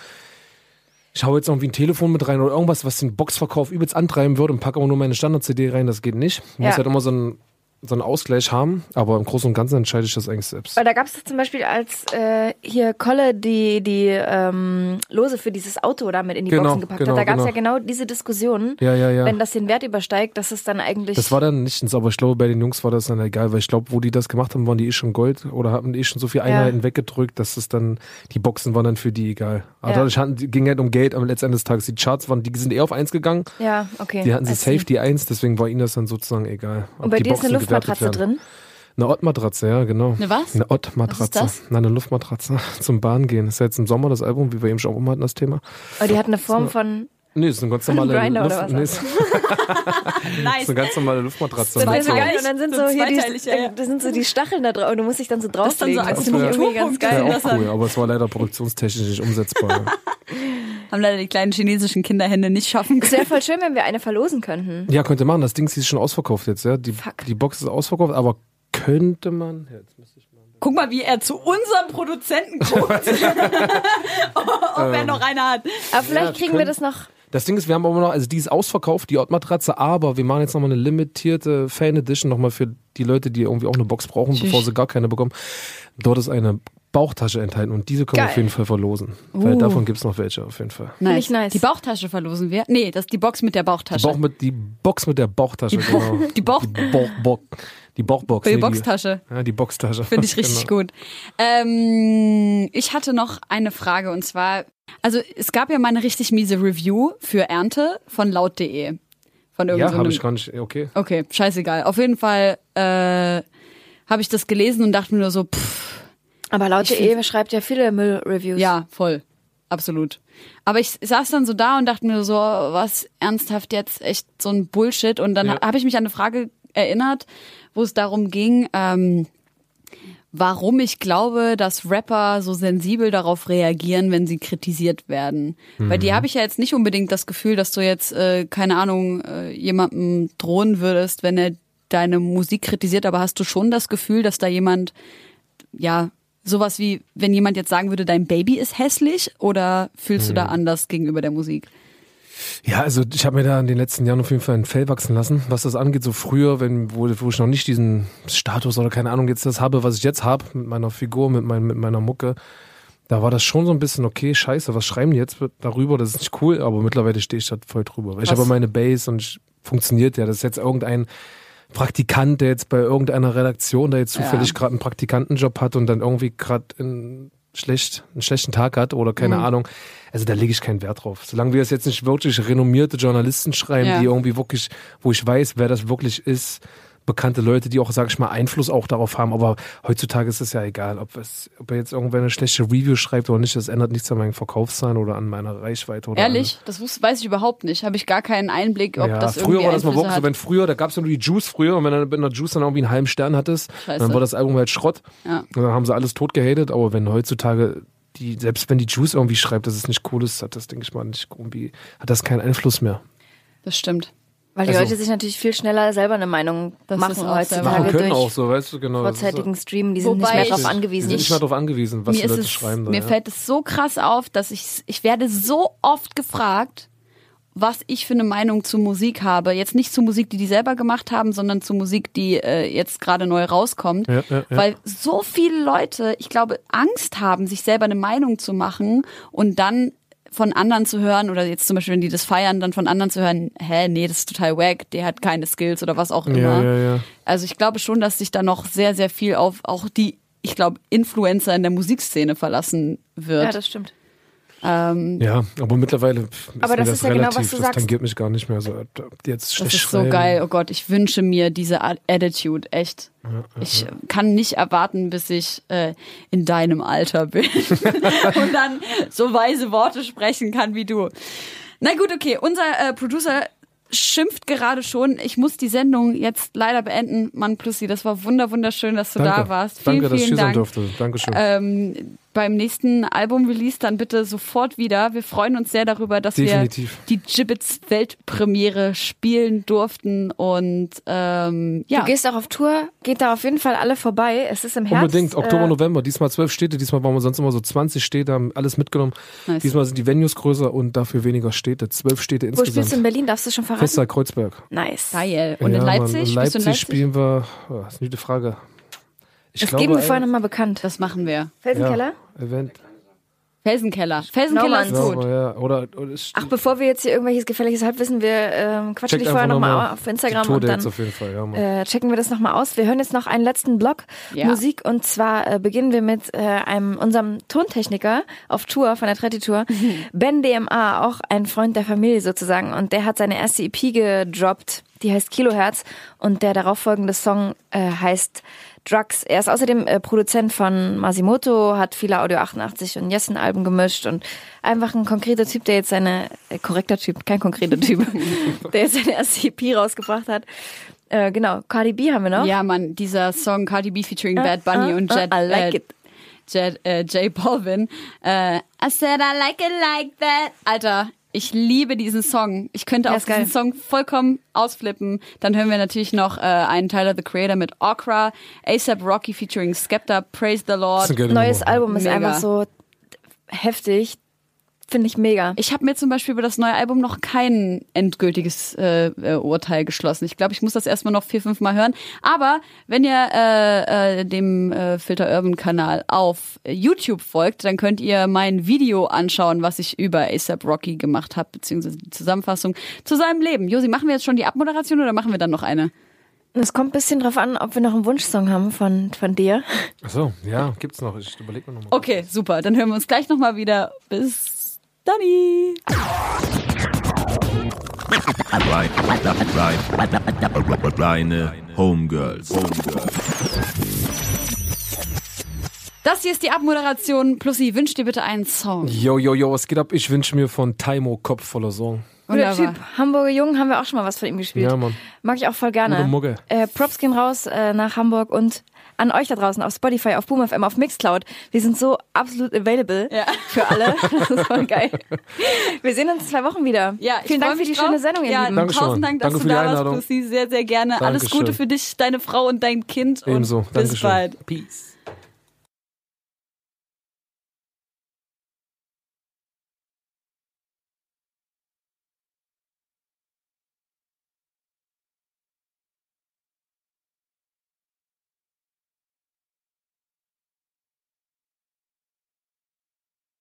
ich hau jetzt irgendwie ein Telefon mit rein oder irgendwas, was den Boxverkauf übelst antreiben würde und packe aber nur meine Standard-CD rein, das geht nicht. Man Ja. muss halt immer so einen, so einen Ausgleich haben, aber im Großen und Ganzen entscheide ich das eigentlich selbst. Weil da gab es zum Beispiel, als äh, hier Kolle die, die ähm, Lose für dieses Auto damit in die Genau, Boxen gepackt genau, hat, da gab es genau. ja genau diese Diskussion, Ja, ja, ja. wenn das den Wert übersteigt, dass es dann eigentlich... Das war dann nicht, aber ich glaube, bei den Jungs war das dann egal, weil ich glaube, wo die das gemacht haben, waren die eh schon Gold oder haben die eh schon so viele Einheiten weggedrückt, dass es dann, die Boxen waren dann für die egal. Aber dadurch hatten, ging halt um Geld am letzten des Tages. Die Charts waren, die sind eher auf eins gegangen. ja, okay. Die hatten sie safe, die eins, deswegen war ihnen das dann sozusagen egal. Und bei dir ist eine Boxen werden. drin? Eine Ottmatratze, ja, genau. Eine was? Eine Ottmatratze. Nein, eine Luftmatratze zum Bahn gehen. Das ist ja jetzt im Sommer das Album, wie wir eben schon auch hatten, das Thema. Aber die hat eine Form von Nee, ist eine ganz normale Grinder oder Luft, was? nee, ist, Nice. ist eine ganz normale Luftmatratze. Das ist so geil. Und dann sind So so hier die, ja, das sind so die Stacheln da drauf und du musst dich dann so ist dann so drauflegen. als Das finde ich irgendwie ganz geil. Wäre das auch hat- cool, aber es war leider produktionstechnisch nicht umsetzbar. Haben leider die kleinen chinesischen Kinderhände nicht schaffen Es können. wäre voll schön, wenn wir eine verlosen könnten. ja, könnte machen. Das Ding ist schon ausverkauft jetzt, ja. Die, Fuck. die Box ist ausverkauft, aber könnte man. Ja, jetzt müsste ich. Guck mal, wie er zu unserem Produzenten guckt. Ob er noch eine hat. Aber vielleicht Ja, kriegen wir das noch. Das Ding ist, wir haben aber noch, also die ist ausverkauft, die Matratze, aber wir machen jetzt nochmal eine limitierte Fan Edition nochmal für die Leute, die irgendwie auch eine Box brauchen, Tschüss. bevor sie gar keine bekommen. Dort ist eine Bauchtasche enthalten und diese können wir Geil. auf jeden Fall verlosen. Weil Uh. davon gibt's noch welche auf jeden Fall. Ich nice. Die Bauchtasche verlosen wir. Nee, das ist die Box mit der Die, Bauchtasche. Bauch mit, die Box mit der Bauchtasche, Die genau. die Bauch- Die, Bauch, Bauch, die Bauchbox. die nee, Boxtasche. Ja, die Boxtasche. Finde ich richtig Genau. gut. Ähm, ich hatte noch eine Frage und zwar, also es gab ja mal eine richtig miese Review für Ernte von laut.de. Von Ja, irgendeinem. habe ich gar nicht. Okay. Okay, scheißegal. Auf jeden Fall äh, habe ich das gelesen und dachte mir nur so, pff, Aber laut Ich DE schreibt ja viele Müllreviews. ja, voll. Absolut. Aber ich saß dann so da und dachte mir so, was ernsthaft jetzt echt so ein Bullshit. Und dann Ja. habe ich mich an eine Frage erinnert, wo es darum ging, ähm, warum ich glaube, dass Rapper so sensibel darauf reagieren, wenn sie kritisiert werden. Weil die habe ich ja jetzt nicht unbedingt das Gefühl, dass du jetzt, äh, keine Ahnung, äh, jemandem drohen würdest, wenn er deine Musik kritisiert, aber hast du schon das Gefühl, dass da jemand, ja, sowas wie, wenn jemand jetzt sagen würde, dein Baby ist hässlich oder fühlst du da anders gegenüber der Musik? Ja, also ich habe mir da in den letzten Jahren auf jeden Fall ein Fell wachsen lassen, was das angeht. So früher, wenn wo, wo ich noch nicht diesen Status oder keine Ahnung jetzt das habe, was ich jetzt habe mit meiner Figur, mit, mein, mit meiner Mucke, da war das schon so ein bisschen okay, scheiße, was schreiben die jetzt darüber? Das ist nicht cool, aber mittlerweile stehe ich da voll drüber. Ich Krass. habe meine Base und ich, funktioniert ja. Das ist jetzt irgendein Praktikant, der jetzt bei irgendeiner Redaktion, der jetzt Ja. zufällig gerade einen Praktikantenjob hat und dann irgendwie gerade einen, schlecht, einen schlechten Tag hat oder keine Mhm. Ahnung. Also da lege ich keinen Wert drauf. Solange wir es jetzt nicht wirklich renommierte Journalisten schreiben, Ja. die irgendwie wirklich, wo ich weiß, wer das wirklich ist, bekannte Leute, die auch, sag ich mal, Einfluss auch darauf haben. Aber heutzutage ist es ja egal, ob, es, ob er jetzt irgendwer eine schlechte Review schreibt oder nicht. Das ändert nichts an meinem Verkaufszahlen oder an meiner Reichweite. Oder Ehrlich? Das wus- weiß ich überhaupt nicht. Habe ich gar keinen Einblick, ob ja, das früher irgendwie war das mal wirklich so, wenn früher, da gab es ja nur die Juice früher und wenn du in der Juice dann irgendwie einen halben Stern hattest, Scheiße. dann war das Album halt Schrott. Ja. Und dann haben sie alles tot gehatet, aber wenn heutzutage die, selbst wenn die Juice irgendwie schreibt, dass es nicht cool ist, hat das, denke ich mal, nicht irgendwie, hat das keinen Einfluss mehr. Das stimmt. Weil die Also- Leute sich natürlich viel schneller selber eine Meinung Das machen heutzutage. Machen können durch auch so, weißt du, genau. vorzeitigen Stream. Die sind Wobei nicht mehr darauf Die angewiesen. sind nicht mehr darauf angewiesen, was mir die ist Leute es, schreiben. da, mir ja. fällt es so krass auf, dass ich, ich werde so oft gefragt, was ich für eine Meinung zu Musik habe. Jetzt nicht zu Musik, die die selber gemacht haben, sondern zu Musik, die äh, jetzt gerade neu rauskommt. Ja, ja, ja. Weil so viele Leute, ich glaube, Angst haben, sich selber eine Meinung zu machen und dann von anderen zu hören oder jetzt zum Beispiel, wenn die das feiern, dann von anderen zu hören, hä, nee, das ist total wack, der hat keine Skills oder was auch immer. Ja, ja, ja. Also ich glaube schon, dass sich da noch sehr, sehr viel auf auch die, ich glaube, Influencer in der Musikszene verlassen wird. ja, das stimmt. Ähm, Ja, aber mittlerweile ist Aber das das ist ja genau, relativ, was du das sagst. tangiert mich gar nicht mehr. So, jetzt das ist so geil. Oh Gott, ich wünsche mir diese Attitude, echt. Ich kann nicht erwarten, bis ich äh, in deinem Alter bin und dann so weise Worte sprechen kann wie du. Na gut, okay. Unser äh, Producer schimpft gerade schon. Ich muss die Sendung jetzt leider beenden. Mann, Plussi, das war wunder wunderschön, dass du Danke. da warst. Vielen, Danke, dass ich vielen hier sein durfte. Dankeschön. ähm, beim nächsten Album-Release dann bitte sofort wieder. Wir freuen uns sehr darüber, dass Definitiv. wir die Gibbets Weltpremiere spielen durften und ähm, ja. Du gehst auch auf Tour, geht da auf jeden Fall alle vorbei. Es ist im Herbst. Unbedingt, Oktober, äh, November. Diesmal zwölf Städte, diesmal waren wir sonst immer so 20 Städte, haben alles mitgenommen. Nice. Diesmal sind die Venues größer und dafür weniger Städte. Zwölf Städte Wo spielst du in insgesamt. Berlin? Darfst du schon verraten? Festsaal Kreuzberg. Nice. Geil. Und in Ja, Mann. Leipzig? In Bist du Leipzig, in Leipzig? spielen wir, oh, das ist eine gute Frage. Ich Das glaube, geben wir vorher nochmal bekannt. Das machen wir. Felsenkeller? Ja, Event. Felsenkeller. Felsenkeller ist gut. ja, oder, oder Ach, bevor wir jetzt hier irgendwelches gefährliches Halbwissen, wir ähm, quatschen dich vorher nochmal noch mal auf Instagram und dann auf jeden Fall, ja, äh, checken wir das nochmal aus. Wir hören jetzt noch einen letzten Block Ja. Musik und zwar äh, beginnen wir mit äh, einem unserem Tontechniker auf Tour von der Tretti Tour, Ben DMA, auch ein Freund der Familie sozusagen und der hat seine erste EP gedroppt, die heißt Kilohertz und der darauffolgende Song äh, heißt Drugs. Er ist außerdem äh, Produzent von Masimoto, hat viele Audio 88 und Jessen Alben gemischt und einfach ein konkreter Typ, der jetzt seine, äh, korrekter Typ, kein konkreter Typ, der jetzt seine erste EP rausgebracht hat. Äh, genau, Cardi B haben wir noch. Ja, Mann, dieser Song Cardi B featuring Bad Bunny uh, und uh, Jet, I like äh, it. Jet, äh, J Balvin. Äh, I said I like it like that. Alter, ich liebe diesen Song. Ich könnte Ja, auf ist geil. diesen Song vollkommen ausflippen. Dann hören wir natürlich noch äh, einen Tyler the Creator mit Okra, ASAP Rocky featuring Skepta, Praise the Lord. Neues. Album ist Mega. einfach so heftig. Finde ich mega. Ich habe mir zum Beispiel über das neue Album noch kein endgültiges äh, äh, Urteil geschlossen. Ich glaube, ich muss das erstmal noch vier, fünf Mal hören. Aber wenn ihr äh, äh, dem äh, Filter Urban Kanal auf YouTube folgt, dann könnt ihr mein Video anschauen, was ich über ASAP Rocky gemacht habe, beziehungsweise die Zusammenfassung zu seinem Leben. Josi, machen wir jetzt schon die Abmoderation oder machen wir dann noch eine? Es kommt ein bisschen drauf an, ob wir noch einen Wunschsong haben von, von dir. Achso, ja, gibt's noch. Ich überlege mir nochmal. Okay, super. Dann hören wir uns gleich nochmal wieder. Bis dann. Reine Homegirls. Homegirls. Das hier ist die Abmoderation. Plussi, wünsch dir bitte einen Song. Yo, yo, yo, was geht ab? Ich wünsche mir von Taimo Kopf voller Song. Guter Wunderbar. Typ. Hamburger Jung haben wir auch schon mal was von ihm gespielt. Ja, Mann. Mag ich auch voll gerne. Gute Mucke. Äh, Props gehen raus äh, nach Hamburg und an euch da draußen auf Spotify, auf BoomFM, auf Mixcloud. Wir sind so absolut available Ja. für alle. Das ist voll geil. Wir sehen uns in zwei Wochen wieder. Ja, Vielen Dank für die drauf. schöne Sendung, ihr ja, Lieben. Dankeschön. Tausend Dank, dass Danke du für die da warst, Einladung. Pussy. Sehr, sehr gerne. Alles Dankeschön. Gute für dich, deine Frau und dein Kind. Ebenso. Und bis Dankeschön. bald. Peace.